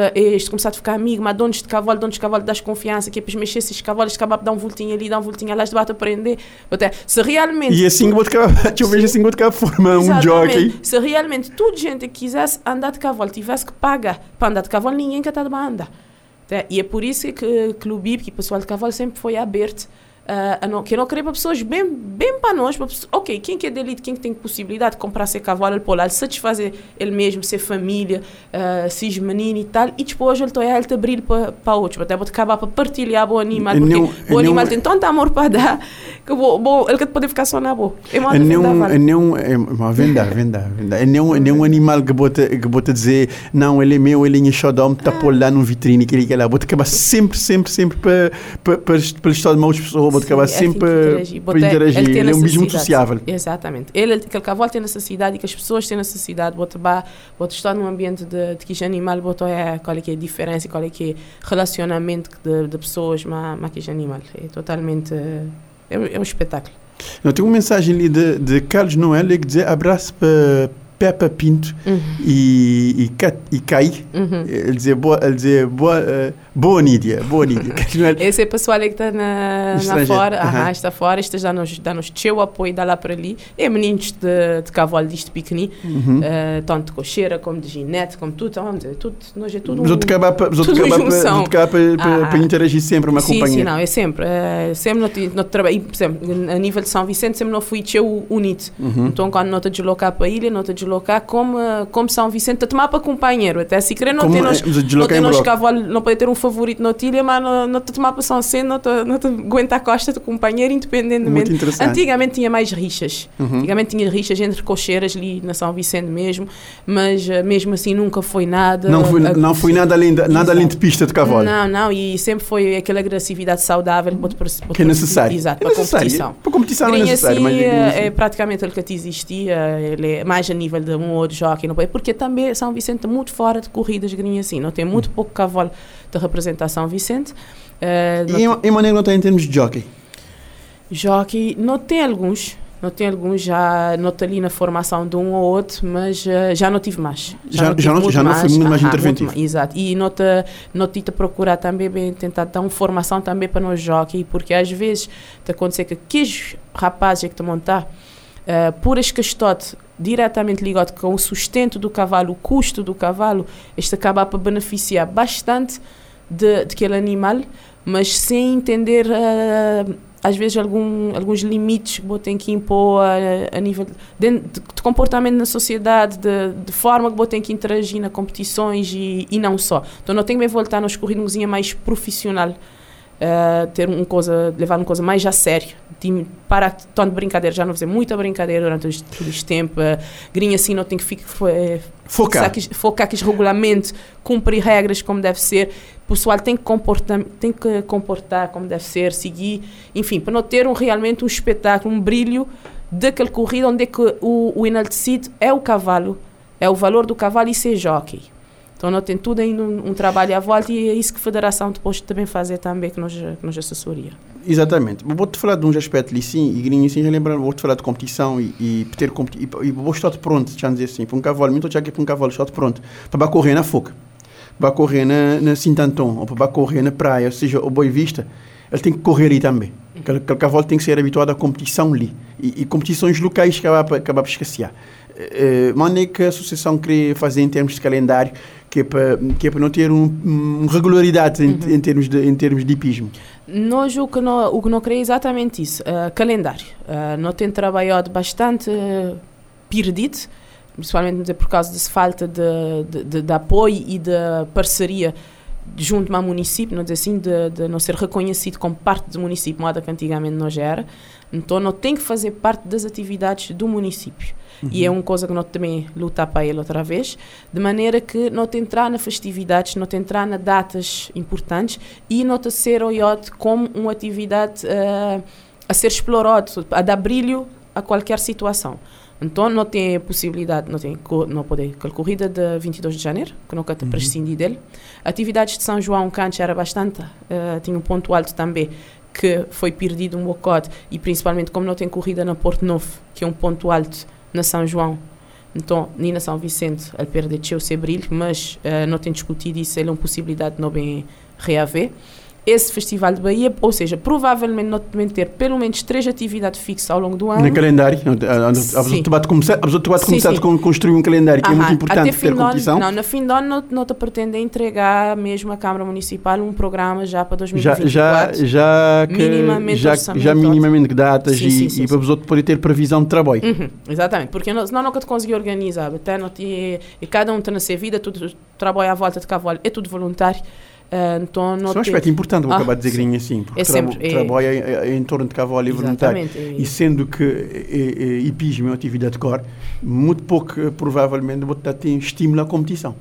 começar a ficar amigo, mas donos de cavalo, donos de cavalo, das confiança, que é para mexer esses cavalos, acabar dar um voltinho ali, dar um voltinho lá, debate aprender. Até, se realmente. E assim vou deixa eu ver assim de forma um jockey. Se realmente toda gente que quisesse andar de cavalo tivesse que pagar para andar de cavalo, ninguém quer estar de andar. E é por isso que o Clube que o pessoal de cavalo sempre foi aberto Uh, não, que eu não queria para pessoas bem, bem para nós, para pessoas, ok, quem que é de elite, quem que tem possibilidade de comprar seu cavalo, ele pode satisfazer ele mesmo, ser família, uh, ser menino e tal, e depois ele está ele te abrir para, para outros, até pode acabar para partilhar o animal, porque não, o animal não, tem tanto amor para dar, que bo, bo, ele que pode ficar só na boa. É uma não, é não, é uma venda, venda, venda. É não, é não um animal que bota, que bota dizer, não, ele é meu, ele é enxodão, está ah. por lá no vitrine, que ele quer lá, bota acabar sempre, sempre, sempre para, para, para, para estar de mãos pessoas, pode acabar sempre para interagir. Ele, ele é um bicho muito sociável. Exatamente. Ele, aquele cavalo tem necessidade e que as pessoas têm necessidade. Botar, botar estar num ambiente de, de que animal, botar é, qual é que é a diferença, qual é que é relacionamento de, de pessoas com que animal. É totalmente. É, é um espetáculo. Não, tem uma mensagem ali de, de Carlos Noel que diz abraço para Peppa Pinto uhum. e, e, e Kai. Uhum. Ele dizia boa, ele dizia boa, uh, boa Nídia, boa Nídia. Esse é o pessoal que está na, na fora, uhum. Aham, está fora, está dá-nos dá -nos teu apoio, dá lá para ali. É meninos de, de cavalo disto pequenino, uhum. uh, tanto de cocheira como de ginete, como tudo, então, vamos dizer, tudo, nós é tudo um, para, para, para, para interagir sempre, uma sim, companhia. Sim, não, é sempre. Uh, sempre no, no trabalho, por exemplo, a nível de São Vicente, sempre não fui teu unido. Uhum. Então, quando não te deslocar para a ilha, não te deslocar como, como São Vicente, a tomar para companheiro. Até se querer, não tem nos, não tem nos cavalo, não pode ter um favorito na tilha, mas não, não te tomar para São Vicente, não te, não te aguenta a costa do companheiro, independentemente. Antigamente tinha mais rixas. Uhum. Antigamente tinha rixas entre cocheiras ali na São Vicente mesmo, mas uh, mesmo assim nunca foi nada. Não foi, não foi nada, além de, nada além de pista de cavalo. Não, não, e sempre foi aquela agressividade saudável. Para, para, para, que é necessário. Exato, é para competição. Para competição é necessário. Assim, é, é praticamente o que existia, ele é mais a nível de um outro jockey, não porque também São Vicente é muito fora de corridas grinhas assim, não tem muito pouco cavalo de representação Vicente. Uh, e em, em maneira não tem em termos de jockey? Jockey, não tem alguns, não tem alguns, já não ali na formação de um ou outro, mas uh, já não tive mais. Já, já, não, já, não, já não foi muito mais interventivo. Muito, exato. E não te procurar também, bem, tentar dar uma formação também para nós jockey, porque às vezes te acontecer que aqueles rapazes que te montar, uh, por as questões diretamente ligado com o sustento do cavalo, o custo do cavalo, este acaba por beneficiar bastante de, de aquele animal, mas sem entender uh, às vezes algum, alguns limites que ter que impor a, a nível de, de, comportamento na sociedade, de, de forma que ter que interagir nas competições e, e não só. Então não tenho que voltar nos corridas mais profissional uh, ter uma coisa, levar uma coisa mais a sério. Time, para tanto de brincadeira, já não fazer muita brincadeira durante todo este tempo. Uh, grinha assim não tem que ficar, focar. Que, focar que os regulamentos, cumprir regras como deve ser. O pessoal tem que, comportar, tem que comportar como deve ser, seguir, enfim, para não ter um, realmente um espetáculo, um brilho daquele corrida onde é que o, o enaltecido é o cavalo, é o valor do cavalo e ser jockey. Então, nós temos tudo ainda um, um, trabalho à volta e é isso que a Federação depois também fazer também, que nós, que nós assessoria. Exatamente. Vou-te falar de uns aspectos ali, sim, e grinho, sim, já lembrando, vou-te falar de competição e, e ter competi e, e vou estar pronto, já dizer assim, para um cavalo, muito já que para um cavalo estar pronto, para correr na foca, para correr na, na Sintanton, ou para correr na praia, ou seja, o Boa Vista, ele tem que correr ali também. Aquele, aquele cavalo tem que ser habituado à competição ali. E, e competições locais que acaba, por escassear. Uh, maneira que a associação queria fazer em termos de calendário, que é para, que é para não ter um, um regularidade em, uhum. em, termos de, em termos de hipismo? Nós o que não, o que não queria é exatamente isso, uh, calendário. Uh, não tem trabalhado bastante uh, perdido, principalmente por causa dessa falta de, de, de, de apoio e de parceria junto ao município, não dizer assim, de, de, não ser reconhecido como parte do município, modo que antigamente não já era. Então, não tem que fazer parte das atividades do município. Uhum. E é uma coisa que nós também lutar para ele outra vez, de maneira que te entrar nas festividades, te entrar nas datas importantes e te ser olhado como uma atividade uh, a ser explorado, a dar brilho a qualquer situação. Então não tem possibilidade, não tem não pode aquela corrida de 22 de janeiro, que nunca te uhum. prescindi dele. Atividades de São João Cante era bastante, uh, tinha um ponto alto também que foi perdido um bocado e principalmente como não tem corrida na Porto Novo, que é um ponto alto na São João. Então, nem na São Vicente, ele perdeu o seu brilho, mas uh, não tem discutido isso, é uma possibilidade de não bem reaver esse Festival de Bahia, ou seja, provavelmente nós devemos ter pelo menos três atividades fixas ao longo do ano. No calendário, a pessoa começar, a começar a construir um calendário, que Aham. é muito importante ter competição. Não, no fim do ano não, te pretende entregar mesmo a Câmara Municipal um programa já para 2024. Já, já, já, que, minimamente já, já minimamente datas sim, e, sim, sim, e para os outros poder ter previsão de trabalho. Uhum, exatamente, porque não, senão nunca te consegui organizar, até não te, e cada um tem na sua vida, tudo trabalho à volta de cavalo, é tudo voluntário. Uh, então, Isso é um aspecto importante, vou ah, acabar de dizer grinho assim, porque é sempre, tra é, trabalha em, em, torno de cavalo e voluntário. É, e sendo que é, hipismo é uma atividade core, muito pouco eh, provavelmente vou ter estímulo à competição.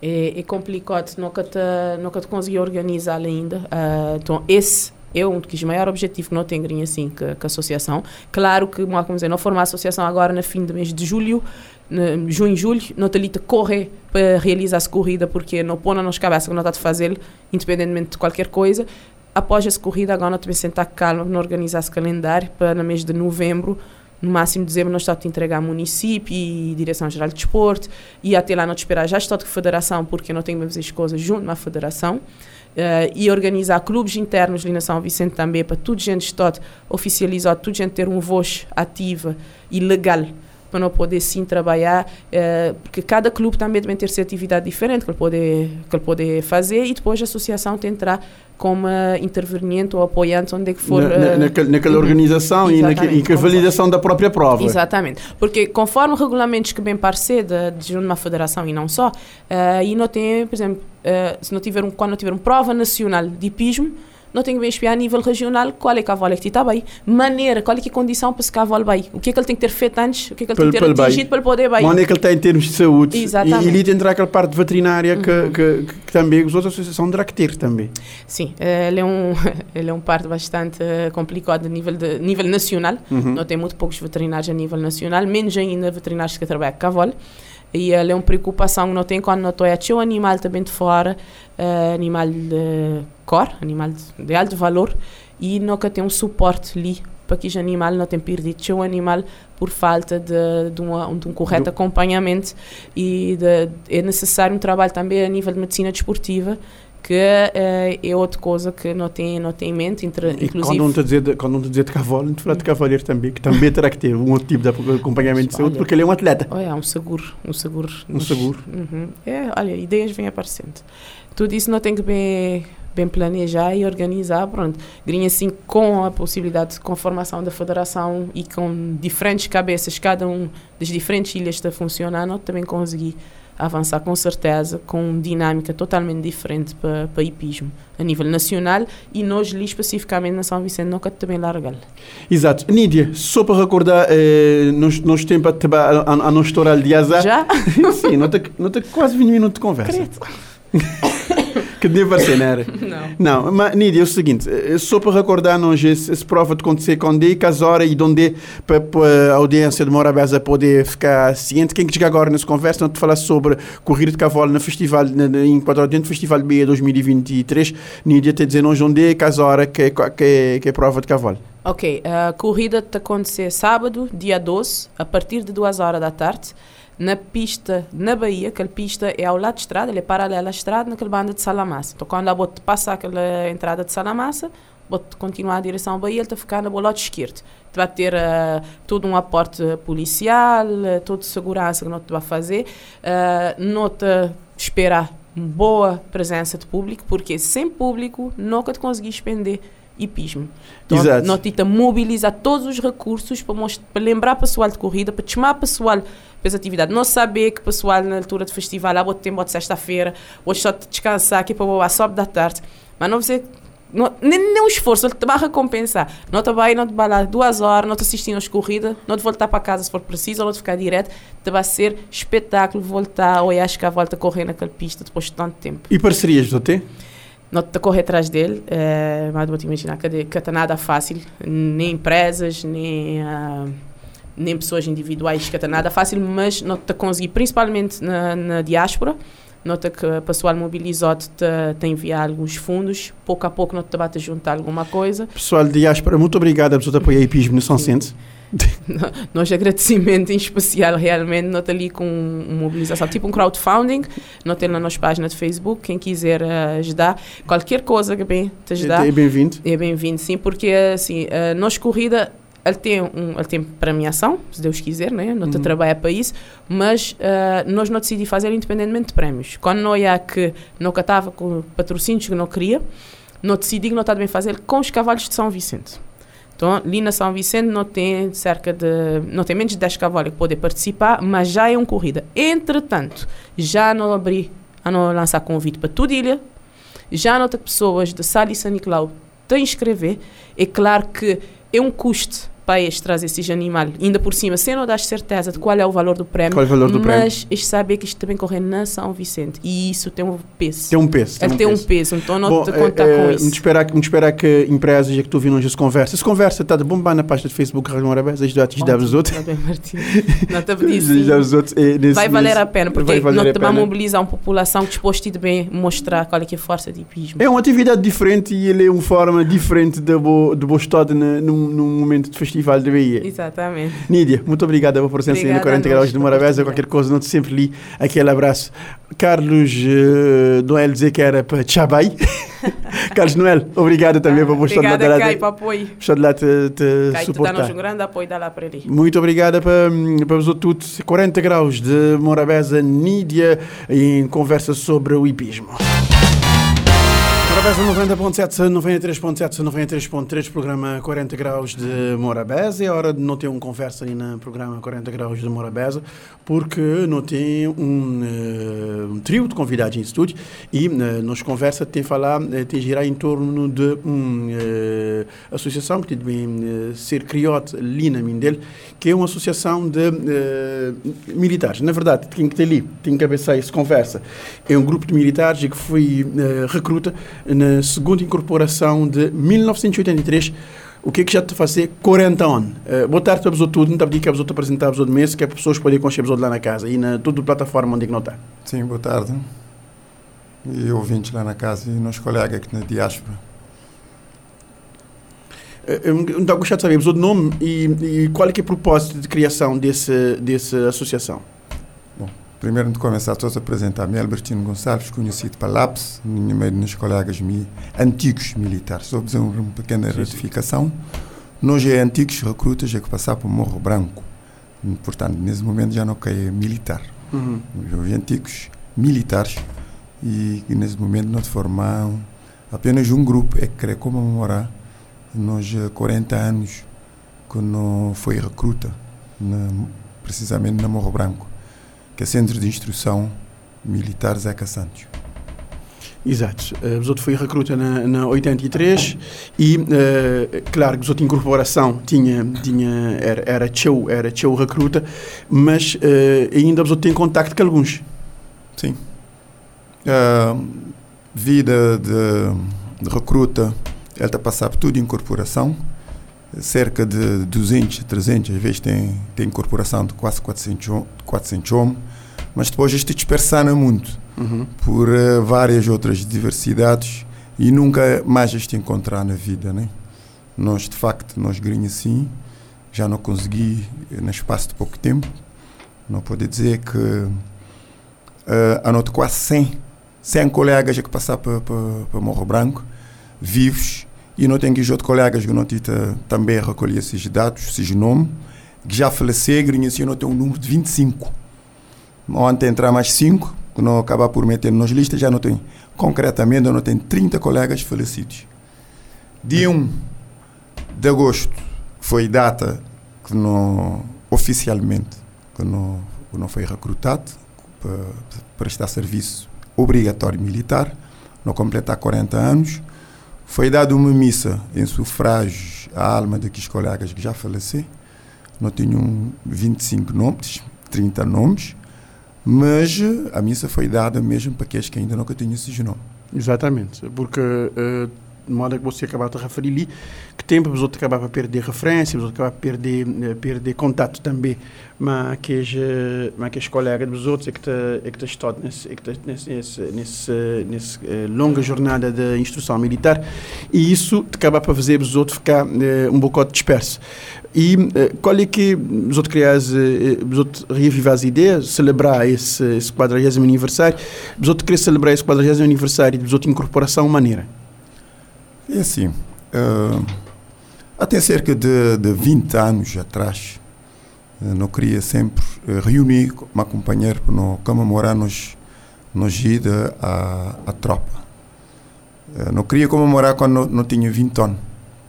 É, é complicado, nunca te, nunca te consegui organizar ainda. Uh, então, esse é um dos maiores objetivos que não tem assim que, que a associação. Claro que, como dizer, não formar a associação agora no fim do mês de julho, junho, julho, não te correr para realizar essa corrida, porque não põe na nossa cabeça que não está a fazer, independentemente de qualquer coisa. Após essa corrida, agora não te sentar calma, não organizar esse calendário para no mês de novembro, no máximo de dezembro, nós estamos a entregar município e Direção-Geral de Desporto, e até lá não te esperar já estou de federação, porque não tenho fazer as coisas junto à federação. Uh, e organizar clubes internos ali na São Vicente também, para toda gente estar oficializado, toda gente ter uma voz ativa e legal para não poder sim trabalhar, eh, porque cada clube também deve ter atividade diferente que ele pode, que ele pode fazer e depois a associação tentará como uh, interveniente ou apoiante onde é que for. Na, uh, naquela, naquela organização e, naquela, e a validação da própria prova. Exatamente. Porque conforme regulamentos que bem parecer de, de uma federação e não só, uh, e não tem, por exemplo, se não tiver um, quando não tiver uma prova nacional de hipismo, não tenho que espiar a nível regional qual é que a cavalo que está bem, maneira, qual é que é a condição para esse cavalo bem, o que é que ele tem que ter feito antes, o que é que ele tem que ter atingido para poder bem. Onde é que ele está em termos de saúde. Exatamente. E, ali entrar aquela parte veterinária que, uhum. que, que, que, também os outros associações terá que ter também. Sim, ele é um, ele é um parte bastante complicado a nível, de, nível nacional, uhum. não tem muito poucos veterinários a nível nacional, menos ainda veterinários que trabalham com cavalo e ela é uma preocupação que não tem quando não estou a um animal também de fora, uh, animal de cor, animal de, de alto valor, e nunca tem um suporte ali para que o animal não tenha perdido. O animal por falta de, de, uma, de um correto Do... acompanhamento e de, é necessário um trabalho também a nível de medicina desportiva que uh, é outra coisa que não tem, não tem em mente. Entre, e inclusive, quando não a dizer, quando não a dizer de cavalo, não fala de cavaleiro também, que também terá que ter um outro tipo de acompanhamento de saúde, porque ele é um atleta. Olha, um seguro. Um seguro. Um seguro. Uhum. É, olha, ideias vêm aparecendo. Tudo isso não tem que bem, bem planejar e organizar, pronto. Grinha assim, com a possibilidade de formação da federação e com diferentes cabeças, cada um das diferentes ilhas está funcionando, também conseguir avançar com certeza com dinâmica totalmente diferente para, para hipismo a nível nacional e nós ali especificamente na São Vicente nunca também largar. Exato. Nídia, só para recordar, eh, nós, nós temos a, a, a nossa história de azar. Já? Sim, não tem quase 20 minutos de conversa. que deve ser, não era? Não. Não, mas Nídia, é o seguinte, eh, só para recordar-nos esse, esse prova de acontecer quando é, que as horas e de onde para, para a audiência de Morabeza poder ficar ciente, quem que chega agora nessa conversa, não te falar sobre corrida de cavalo no festival, na, em quadro dentro do Festival BE 2023, Nídia te dizer nos onde é que as horas que, que, que é prova de cavalo. Ok, a corrida te acontecer sábado, dia 12, a partir de 2 horas da tarde, na pista na Bahia, aquela pista é ao lado da estrada, ele é paralela à estrada, naquela banda de Salamassa. Então, quando a bota passa aquela entrada de Salamassa, bota continuar a direção à Bahia, ele está ficar no lado esquerdo. Tu vai ter uh, todo um aporte policial, uh, toda segurança que não te vai fazer, uh, não te esperar boa presença de público, porque sem público nunca te conseguis expender hipismo. Então, Exato. nós tenta mobilizar todos os recursos para, mostrar, para lembrar o pessoal de corrida, para chamar o pessoal para essa atividade. Não saber que o pessoal na altura de festival, ah, vou ter de sexta-feira, hoje só te descansar aqui para boa sobe da tarde. Mas não você não, nem, nem um esforço, ele te vai recompensar. Não te vai, não te vai lá duas horas, não te assistindo às corridas, não te voltar para casa se for preciso, ou não te ficar direto. Te vai ser espetáculo voltar, ou acho que a volta correr naquela pista depois de tanto tempo. E parcerias, do ter? Não te correr atrás dele, é, mas vou te imaginar que, que está nada fácil, nem empresas, nem, uh, nem pessoas individuais, que está nada fácil, mas não te conseguir, principalmente na, na diáspora, nota que o pessoal mobilizado te, te enviar alguns fundos, pouco a pouco não te bate juntar alguma coisa. Pessoal de diáspora, muito obrigado a pessoa apoiar a IPISM no São Centro. nós agradecimento em especial realmente nós ali com uma mobilização tipo um crowdfunding nós temos na nossa página de Facebook quem quiser uh, ajudar. Qualquer coisa que bem te ajudar. É bem-vindo. É bem-vindo sim porque assim nossa corrida ele tem um ele tem premiação se Deus quiser né? Não uhum. trabalha para isso mas uh, nós não decidimos fazer independentemente de prémios. Quando não ia que não estava com patrocínios que não queria não decidi que não está bem fazer com os cavalos de São Vicente então, ali na São Vicente não tem cerca de. não tem menos de 10 cavalos que podem participar, mas já é uma corrida. Entretanto, já não abri a não lançar convite para toda ilha, já não pessoas de Sal e São Nicolau a inscrever. É claro que é um custo país trazer esse animal, ainda por cima, sem não dar certeza de qual é o valor do prémio, qual é o valor do mas prémio? saber que isto também corre na São Vicente e isso tem um peso. Tem um peso. Tem, um, tem peso. um peso, então não Bom, te contar é, com é, isso. Muito esperar, muito esperar que empresas que tu viram essa conversa, essa conversa está de bombar na página de Facebook Rádio Morabés, as datas de os outros. Não te pedi Vai valer a pena, porque não te vai mobilizar uma população disposta a bem mostrar qual é, que é a força de hipismo. É uma atividade diferente e ele é uma forma diferente de bo, de bo estado num, num momento de festival de Bahia. Exatamente. Nídia, muito obrigada pela presença aí no 40 Graus de Morabeza. Qualquer coisa, não te sempre li aquele abraço. Carlos uh, Noel dizer que era para Chabai. Carlos Noel, obrigado também ah, por de lá. Obrigada, Kai, para apoio. Estar lá te, te Kai, suportar. te um grande apoio lá para. Muito obrigada para, para os outros 40 Graus de Morabeza, Nídia, em conversa sobre o hipismo. Morabeza 90.7, 93.7, 93.3, programa 40 graus de Morabeza. É hora de não ter um conversa aí no programa 40 graus de Morabeza, porque não tem um, uh, um trio de convidados em estúdio e uh, nos conversa tem falar, uh, tem girar em torno de uma uh, associação que tem bem uh, ser criada ali na Mindel, que é uma associação de militares. Na verdade, quem que tem ali, tem que cabeçar essa conversa, é um grupo de militares que foi recruta na segunda incorporação de 1983, o que é que já te fazer 40 anos. Uh, boa tarde para vos tudo, não está que vos apresentar vos de mês, que é para pessoas poderem conhecer vos lá na casa e na toda a plataforma onde é que não está. Sim, boa tarde. E ouvintes lá na casa e nos colegas aqui na diáspora. Eu não gostava de saber o nome e, e qual é, que é o propósito de criação desse, dessa associação. Primeiro de começar, a apresentar-me Albertino Gonçalves, conhecido para LAPS, no meio dos colegas mi, antigos militares. A fazer uma pequena sim, retificação. Nós é antigos recrutas é que passaram para o Morro Branco. Portanto, nesse momento já não cai militar. Uhum. Houve antigos militares e, e nesse momento nós formamos apenas um grupo é que quer comemorar nós 40 anos que não foi recruta, na, precisamente na Morro Branco que é Centro de Instrução Militar Zeca Santos. Exato. Uh, o outro foi recruta na, na 83 e, uh, claro, o outro incorporação tinha, tinha, era, era teu, era teu recruta, mas uh, ainda o tem contacto com alguns. Sim. Uh, vida de, de recruta, ele está por tudo em incorporação. Cerca de 200, 300, às vezes tem, tem incorporação de quase 400, hom- 400 homens. Mas depois isto dispersana muito Uhum. por eh, várias outras diversidades e nunca mais este encontrar na vida, né? Nós, de facto, nós grinhos assim, já não consegui, eh, no espaço de pouco tempo, não pode dizer que uh, anoto quase 100, 100 colegas que passaram para, para, para Morro Branco, vivos, e não tenho que outros colegas que não tita, também recolher esses dados, esses nomes, que já faleceram, e assim não tenho um número de 25. Ontem entrar mais 5, que não acabar por meter nas listas, já não tenho. Concretamente, eu não tenho 30 colegas falecidos. Dia 1 de agosto foi data que não, oficialmente, que não, que não foi recrutado para prestar serviço obrigatório militar, não completar 40 anos. Foi dada uma missa em sufrágio à alma daqueles colegas que já faleceram. Não tenho um 25 nomes, 30 nomes, mas eh, a missa foi dada mesmo para aqueles que ainda nunca tinham esses nomes. Exatamente, porque uh, de modo que você acabava de referir ali, que tempo os outros acabavam a perder referência, os outros acabavam a perder, eh, perder contato também, mas que eh, mas que os colegas dos outros é que é estão nesse, é nesse, nesse, nesse, eh, longa jornada de instrução militar e isso acaba para fazer os outros ficar eh, um bocado disperso. E qual é que os outros crias, os outros reavivar as ideias, celebrar esse, esse 40 aniversário, os outros querem celebrar esse 40 aniversário, os outros incorporação maneira? É assim, uh, até cerca de, de 20 anos atrás, uh, não queria sempre uh, reunir uma companheira para comemorar nos, nos ida à, à tropa. Não queria comemorar quando não, não tinha 20 anos,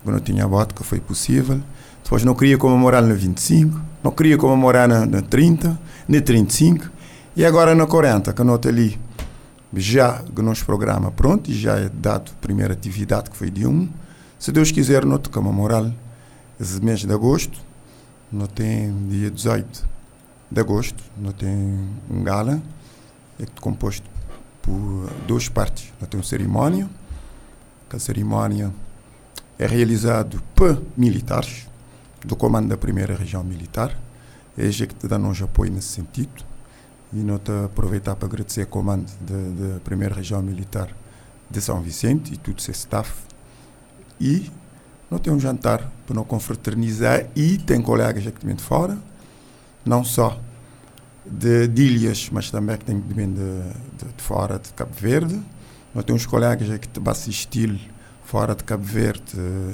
quando não tinha vodka, foi possível. Depois não queria comemorar na 25, não queria comemorar na, na 30, na 35 e agora na 40, que não está ali já o nosso programa pronto e já é dado a primeira atividade que foi de 1. Se Deus quiser, não te comemorar esse mês de agosto, não tem dia 18 de agosto, não tem um gala, é composto por duas partes. Não tem uma cerimónia, que a cerimónia é realizada por militares do comando da primeira região militar, é que te dá nos apoio nesse sentido e te aproveitar para agradecer ao comando da primeira região militar de São Vicente e todo o seu staff e não tem um jantar para não confraternizar e tem colegas aqui de fora não só de, de ilhas mas também que tem de, de, de, fora de Cabo Verde. Tem uns colegas aqui que assistir fora de Cabo Verde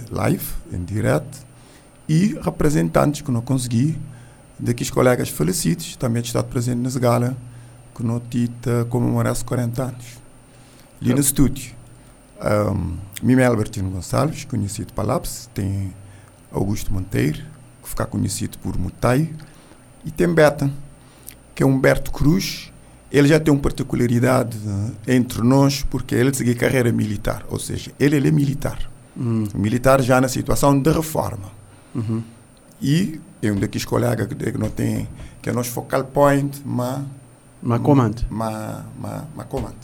live em direto e representantes que não consegui daqueles colegas falecidos, também estado presente nessa gala, que não tita comemorasse 40 anos. Ali no estúdio, um, Mime Albertino Gonçalves, conhecido para Lápis, tem Augusto Monteiro, que fica conhecido por Mutai, e tem Beta, que é Humberto Cruz. Ele já tem uma particularidade uh, entre nós, porque ele seguiu carreira militar, ou seja, ele, ele é militar. Hum. Militar já na situação de reforma. Uhum. E é um daqueles colegas que não tem que é nosso focal point ma ma comando ma ma, ma comando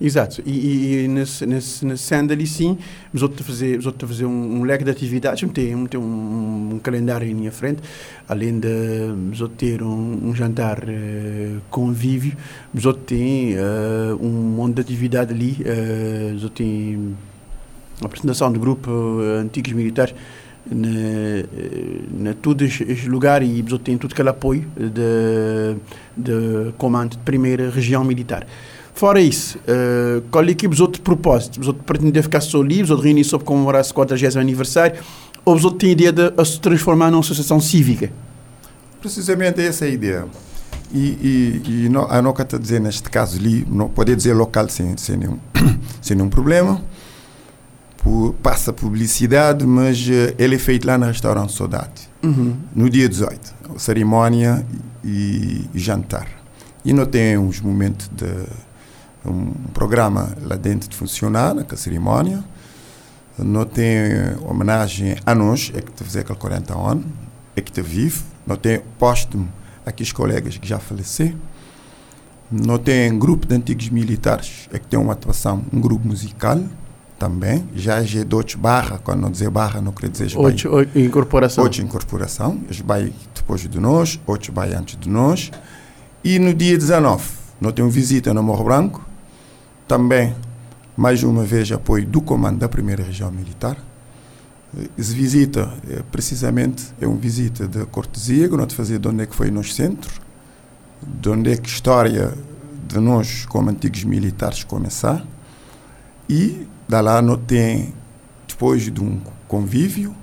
exato. E, e, nesse nesse nesse sendo ali sim os outros fazer os outros fazer um, um leque de atividades tem um, tem um, um calendário em minha frente. Além de os outros ter um, um jantar uh, convívio os outros têm uh, um monte de atividade ali uh, os outros têm a apresentação do grupo antigos militares na, todos os lugares e eles têm todo aquele apoio de, de comando de primeira região militar. Fora isso, uh, qual é que os outros propósitos? Os outros pretendem ficar só livres, outros reunir para comemorar o 40 aniversário, ou os outros têm a ideia de se transformar numa associação cívica? Precisamente essa é a ideia. E, e, e não, a não está dizer neste caso ali, não pode dizer local sem, sem, nenhum, sem nenhum problema, por, passa publicidade, mas uh, ele é feito lá no restaurante Saudade, uhum. no dia 18, cerimónia e, e, jantar. E não tem uns momentos de um programa lá dentro de funcionar, na cerimónia, não tem homenagem a nós, é que te fazer aquele 40 anos, é que te vive, não tem póstumo aqueles colegas que já faleceram. Não tem grupo de antigos militares, é que tem uma atuação, um grupo musical também. Já é G2 barra, quando não dizer barra, não quer dizer Oito, oito, incorporação. Oito incorporação. Eles vai depois de nós, oito vai antes de nós. E no dia 19, nós temos visita no Morro Branco. Também, mais uma vez, apoio do comando da primeira região militar. Essa visita, é, precisamente, é uma visita de cortesia, que nós fazer de onde é que foi o nosso centro, de onde é que a história de nós, como antigos militares, começar. E da lá não tem, depois de um convívio,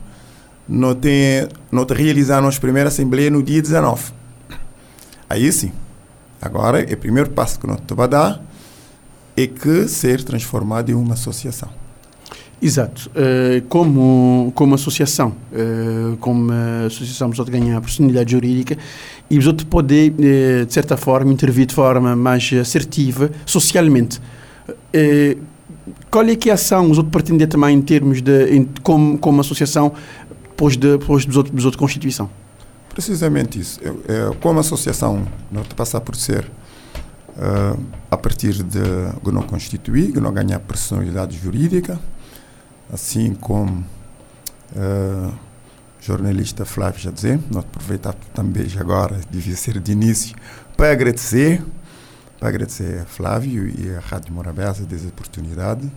não tem, não te realizar a nossa primeira assembleia no dia 19. Aí sim, agora é o primeiro passo que nós vai dar, é que ser transformado em uma associação. Exato. Uh, como, como associação, uh, como associação, você ganhar personalidade jurídica e você poder, uh, de certa forma, intervir de forma mais assertiva socialmente. Qual é que é ação você pretende também em termos de, em, como, como associação, depois, de, depois dos outros, dos outros Constituição? Precisamente isso. Eu, eu, como associação, nós passar por ser, a partir de que não constituir, que não ganhar personalidade jurídica, assim como uh, jornalista Flávio já dizer, nós aproveitar também agora, devia ser de início, para agradecer, para agradecer a Flávio e a Rádio Morabeza dessa oportunidade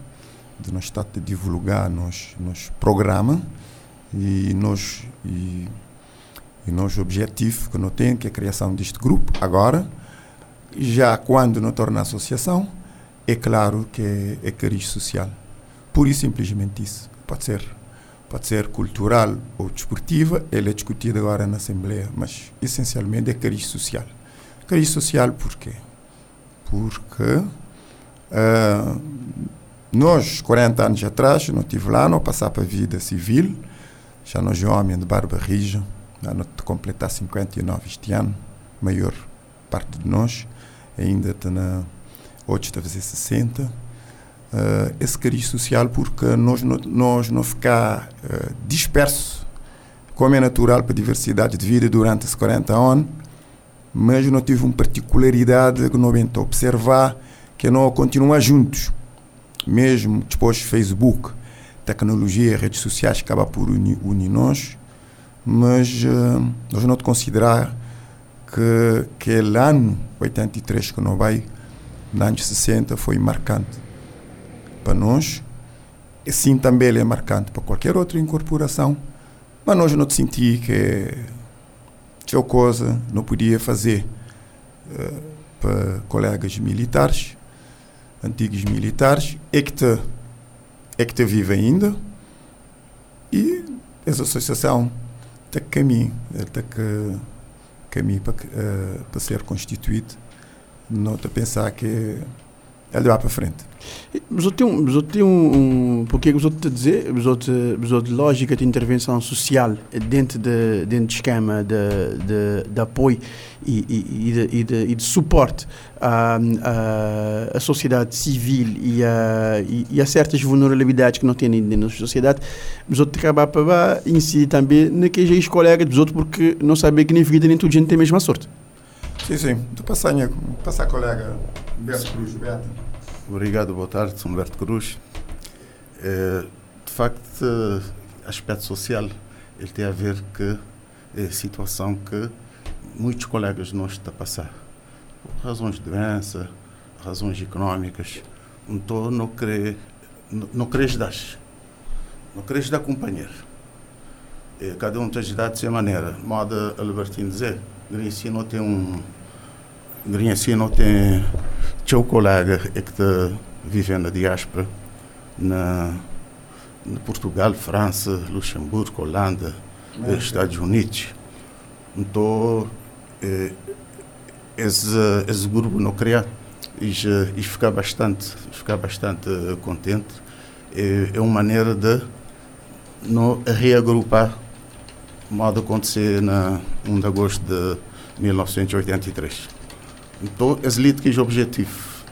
de nós estar a divulgar nos, nos programa e nos e, e nos que nós temos, que é a criação deste grupo. Agora, já quando não torna associação, é claro que é, é cariz social Pura e simplesmente isso. Pode ser, pode ser cultural ou desportiva, ele é discutido agora na Assembleia, mas essencialmente é cariz social. Cariz social por quê? Porque uh, nós, 40 anos atrás, não estive lá, não passava para a vida civil, já nós homem de barba rija, já não completar 59 este ano, maior parte de nós, ainda está na, outros está a fazer 60, uh, esse cariz social porque nós, nós não ficar uh, disperso como é natural para a diversidade de vida durante esses 40 anos, mas não tive uma particularidade que não vento observar que não continua juntos, mesmo depois Facebook, tecnologia, redes sociais acaba por unir, unir nós, mas uh, nós não considerar que aquele ano 83 que não vai, nos anos 60 foi marcante para nós, assim também ele é marcante para qualquer outra incorporação, mas nós não senti que tinha coisa não podia fazer uh, para colegas militares, antigos militares, é que te, é que te vive ainda e essa associação que caminho, tem que caminho para, uh, para ser constituído, não te pensar que ele vai para frente. Mas eu tenho, mas eu tenho um, um porque eu te dizer, mas eu te, lógica de intervenção social dentro de dentro do esquema de, de, de apoio e, e, e, de, e, de, e de suporte à, à, à sociedade civil e a, e, e a certas vulnerabilidades que não tem dentro da sociedade, mas eu acabar para incidir também naqueles colegas dos outros porque não saber que nem vida nem tudo gente tem a mesma sorte. Sim, sim. Tu passar, passar colega Humberto Cruz, Beto. Obrigado, boa tarde, sou Humberto Cruz. É, de facto, aspecto social, ele tem a ver com a situação que muitos colegas nós estão a passar. Por razões de doença, razões económicas. Então, não querer, não, não queres dar. Não queres dar companheiro. É, cada um tem de dar de sua maneira. Moda Albertino dizer, Grécia não tem um Grinha assim não tem teu colega é que está vivendo na diáspora na, na Portugal, França, Luxemburgo, Holanda, é. Estados Unidos. Então, é, esse, esse grupo não queria e, e ficar bastante, ficar bastante contente. É, é uma maneira de não reagrupar, modo acontecer na 1 de agosto de 1983. Então, as políticas objetivo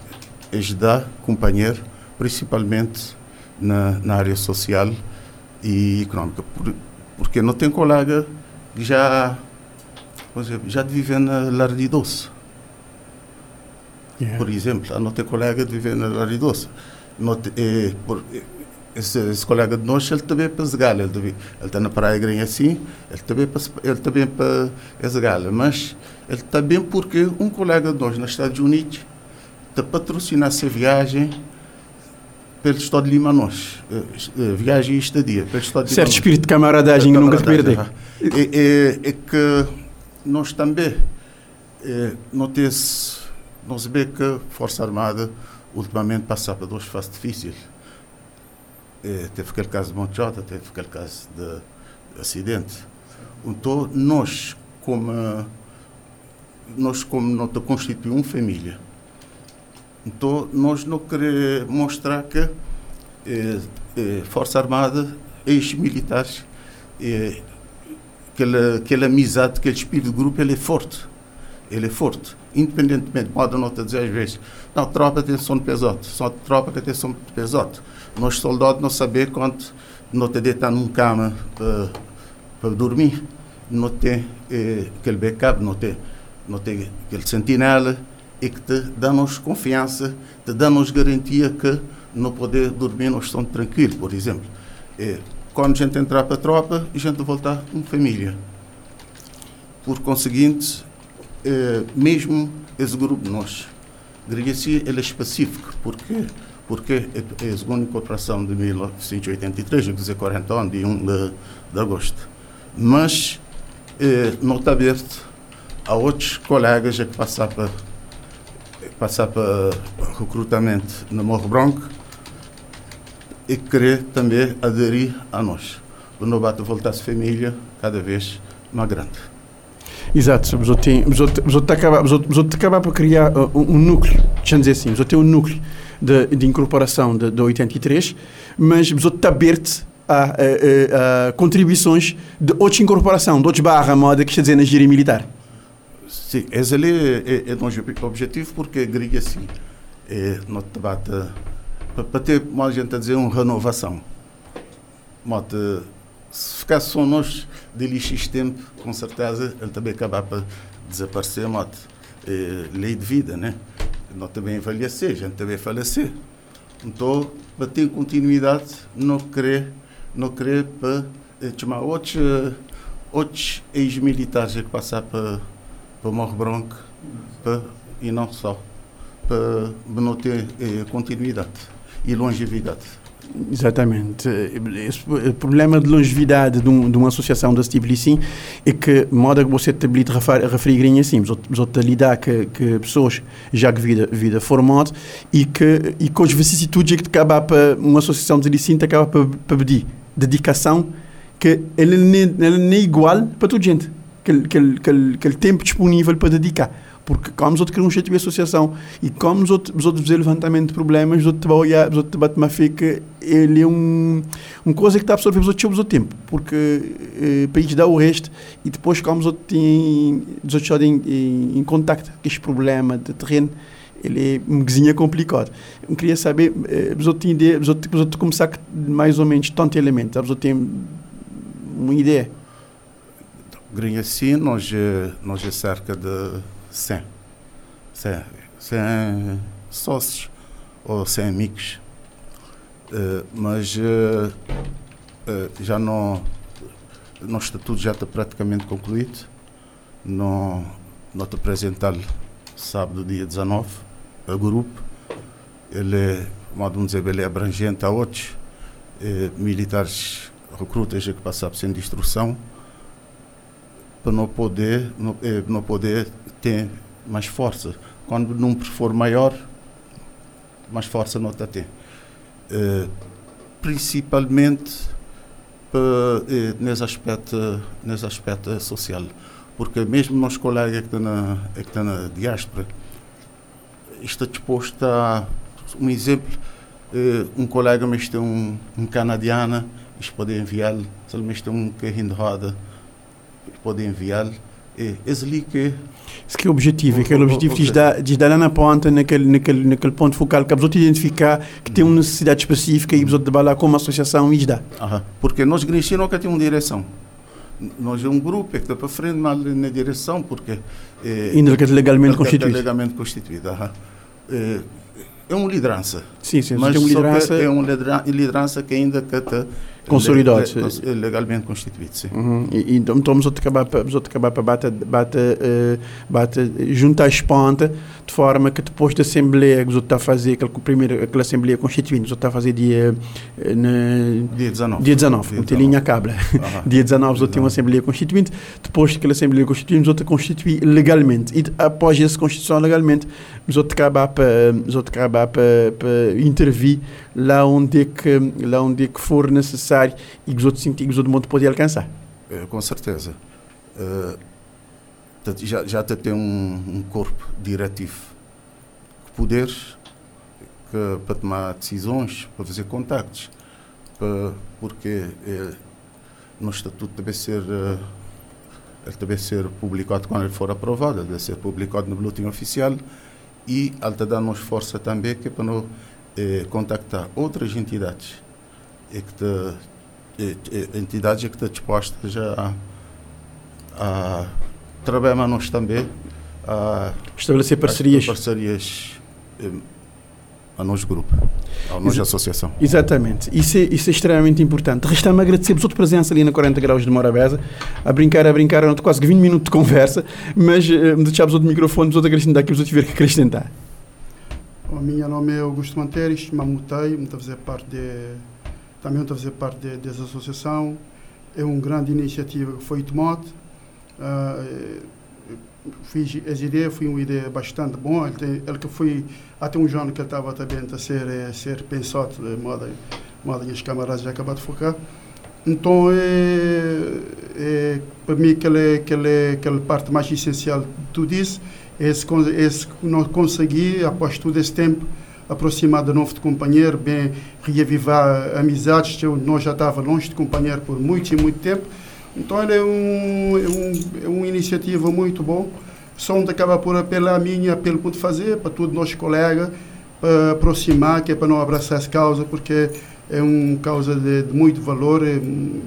é ajudar companheiro, principalmente na, na área social e económica, por, porque não tem colega que já, exemplo, já vive na lar de idoso. Yeah. Por exemplo, a nossa colega de viver na Laridosa, eh, por, eh, esse, colega de nós, ele também é para Zegala, ele, ele está na Praia Grande assim, ele também, para, ele também é para Zegala, mas ele também porque um colega de nós nos Estados Unidos está patrocinar essa viagem pelo Estado de Lima nós, eh, eh, viagem e estadia, pelo Estado de Certo espírito de camaradagem que nunca te perde. É, é, é, que nós também, é, não nós vê que a Força Armada ultimamente passa por duas fases difíceis. É, teve aquele caso de Montjota, teve aquele caso de, de acidente. Então, nós, como nós como não constituímos uma família, então nós não queremos mostrar que eh, eh, Força Armada, ex-militares, eh, aquela, aquela amizade, aquele espírito de grupo, ele é forte. Ele é forte. Independentemente, pode não te dizer às vezes, não, tropa tem som de pesote, só tropa que tem som de pesote. Nós soldados não sabemos quanto não te deitar num cama para, para dormir, não tem eh, aquele backup, não tem, não tem aquele sentinela, e que te dá-nos confiança, te dá-nos garantia que não poder dormir nós estamos tranquilos, por exemplo. É, quando a gente entrar para a tropa, a gente voltar com família. Por conseguinte, é, mesmo esse grupo de nós, Grecia ele é específico, porque porque é a segunda incorporação de 1983, quer dizer, 40 anos, de 1 de, de agosto. Mas não está aberto a outros colegas que passaram para para recrutamento no Morro Branco e querer também aderir a nós. O Nobato voltasse família cada vez mais grande. Exato, mas eu tenho acabar por criar uh, um, um núcleo, deixa eu dizer assim, eu tenho um núcleo de, de incorporação de, de 83, mas eu estou aberto a, a, a, a, contribuições de outra incorporação, de outra barra moda que está dizer na gíria militar. Sim, esse ali é, é, é nosso objetivo porque grega assim, é no debate para ter, mais gente a dizer, uma renovação. Mote, se ficasse só nós de lixo tempo, com certeza ele também acaba por desaparecer, mote, é, lei de vida, né? Nós também envelhecer, a gente também falecer. Então, para ter continuidade, não querer, não querer para eh, chamar outros, outros ex-militares que passaram para para Morro Branco para, e não só, para não ter eh, continuidade e longevidade. Exatamente. Esse, o problema de longevidade de, um, de, uma associação desse tipo assim é que, modo que você te refer, referir assim, você lidar com, com pessoas já que vida, vida formada e que, e com as vicissitudes que acaba para uma associação de licinte acaba para, para pedir dedicação que ele não é igual para toda gente aquele, aquele, aquele, aquele tempo disponível para dedicar. Porque como os outros querem um jeito de associação e como os outros, os outros fazem levantamento de problemas, os outros vão olhar, os outros batem uma que ele é um, uma coisa que está a absorver os outros o tempo. Porque eh, para eles dar o resto e depois como os outros têm, os outros em, em, em contacto com este problema de terreno, ele é um vizinho complicado. Eu queria saber, eh, os outros têm ideia, os outros, os outros começar mais ou menos tanto elemento, os outros têm uma ideia assim nós, nós é cerca de 100, 100, 100 sócios ou 100 amigos. Uh, mas uh, uh, já não. Nosso estatuto já está praticamente concluído. Não, não te apresentar sábado, dia 19, ao grupo. Ele é, vamos dizer, ele é abrangente a outros militares recrutas que passaram sem instrução para não poder, não, não poder ter mais força. Quando o número for maior, mais força não está ter. Uh, principalmente uh, nesse, aspecto, nesse aspecto social. Porque mesmo nós colegas que estão na, que estão na diáspora, está disposto a. Um exemplo, uh, um colega me tem um, um canadiano, eles podem enviar-lhe, se ele tem um carrinho de roda, podem enviar. É, esse ali que é o objetivo, aquele objetivo de dar, de dar lá na ponta, naquele, naquele, naquele ponto focal, que a pessoa identificar que tem uma necessidade específica e a pessoa trabalhar como associação e dá. Porque nós, Grinchi, nunca temos uma direção. Nós é um grupo que está para frente mas na direção, porque. É, Ainda que é legalmente constituído. legalmente constituído. é, é uma liderança. Sim, sim, mas tem uma só que liderança. é uma lidera- liderança que ainda que está Consolidado, le- sim. cons- legalmente constituído. Sim. Uhum. E, então, vamos acabar para vamos outro acabar para bate, bate, eh, bate juntar as pontas de forma que depois da Assembleia que está a fazer, aquele, primeiro, aquela Assembleia Constituinte, outros está a fazer dia, eh, na, Dia 19. dia 19, Dia não tem linha cabla. Aham. Dia 19 os outros têm uma Assembleia Constituinte, depois daquela Assembleia Constituinte os outros constituem legalmente e após essa Constituição legalmente outros acabar para os outros acabar para, para intervir lá onde é que lá onde é que for necessário e que os outros sentir que os outros mundo podem alcançar. É, com certeza. Portanto, já, já te tem um, um corpo diretivo, poderes que, para tomar decisões, para fazer contactos, para, porque eh, no estatuto deve ser eh, ele deve ser publicado quando ele for aprovado, deve ser publicado no boletim oficial e ele te dá nos força também que é para não eh, contactar outras entidades e que te eh, eh, entidades que estão dispostas a, a trabalhar nós também a Estabelecer parcerias. a parcerias eh, a nós grupo, a nós Exa- associação. Exatamente. Isso é, isso é extremamente importante. Resta-me agradecer por sua presença ali na 40 graus de Morabeza. A brincar, a brincar, não quase que 20 minutos de conversa, mas eh, me deixámos outro microfone, os outros acrescentar que os outros tiver que acrescentar. O meu nome é Augusto Manteres, mamutei, estou a fazer parte de, também estou a fazer parte de, dessa associação. É uma grande iniciativa que foi tomada. Eh, fiz essa ideia, foi uma ideia bastante boa. Ele, tem, ele que foi até um ano que estava também a ser, eh, ser pensado, de moda, moda e os camaradas já acabaram de focar. Então, é, é, para mim, aquela, aquela, aquela parte mais essencial de tudo isso esse, esse nós consegui, após todo esse tempo, aproximar de novo de companheiro, bem reavivar amizades, eu- nós já estava longe de companheiro por muito e muito tempo. Então, ele é, um, é, um, é uma iniciativa muito boa. Só onde acaba por apelar a minha apelo por fazer para todos os nossos colegas, para aproximar, que é para não abraçar essa causa, porque é uma causa de, de muito valor, é,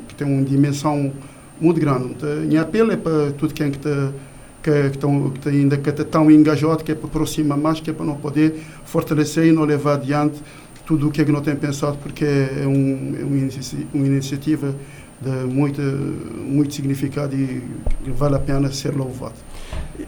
que tem uma dimensão muito grande. Então, minha apelo é para tudo quem que está que, que, estão, que ainda que estão engajados, que é para aproximar mais, que é para não poder fortalecer e não levar adiante tudo o que é não tem pensado, porque é, um, é uma, inici- uma iniciativa de muito, muito significado e vale a pena ser louvado.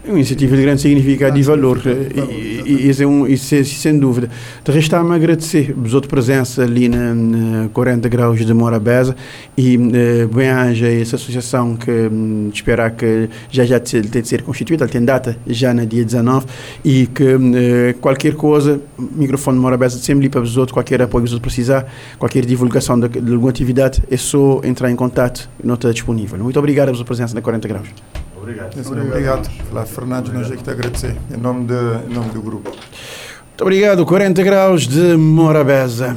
Uma iniciativa de grande significado e valor. E, isso, é um, isso é sem dúvida. De resto, está-me agradecer a sua presença ali na, na 40 graus de Morabeza e eh, bem-aja essa associação que hum, esperar que já já te- tem de ser constituída, ela tem data já no dia 19 e que eh, qualquer coisa, microfone de Morabeza sempre ali para os outros, qualquer apoio que os precisar, qualquer divulgação de, de alguma atividade, é só entrar em contato e não está disponível. Muito obrigado pela sua presença na 40 graus. Obrigado. Obrigado. Obrigado. Flávio Fernandes, nós é que te agradecer, em nome, de, em nome do grupo. Muito obrigado, 40 graus de Morabeza.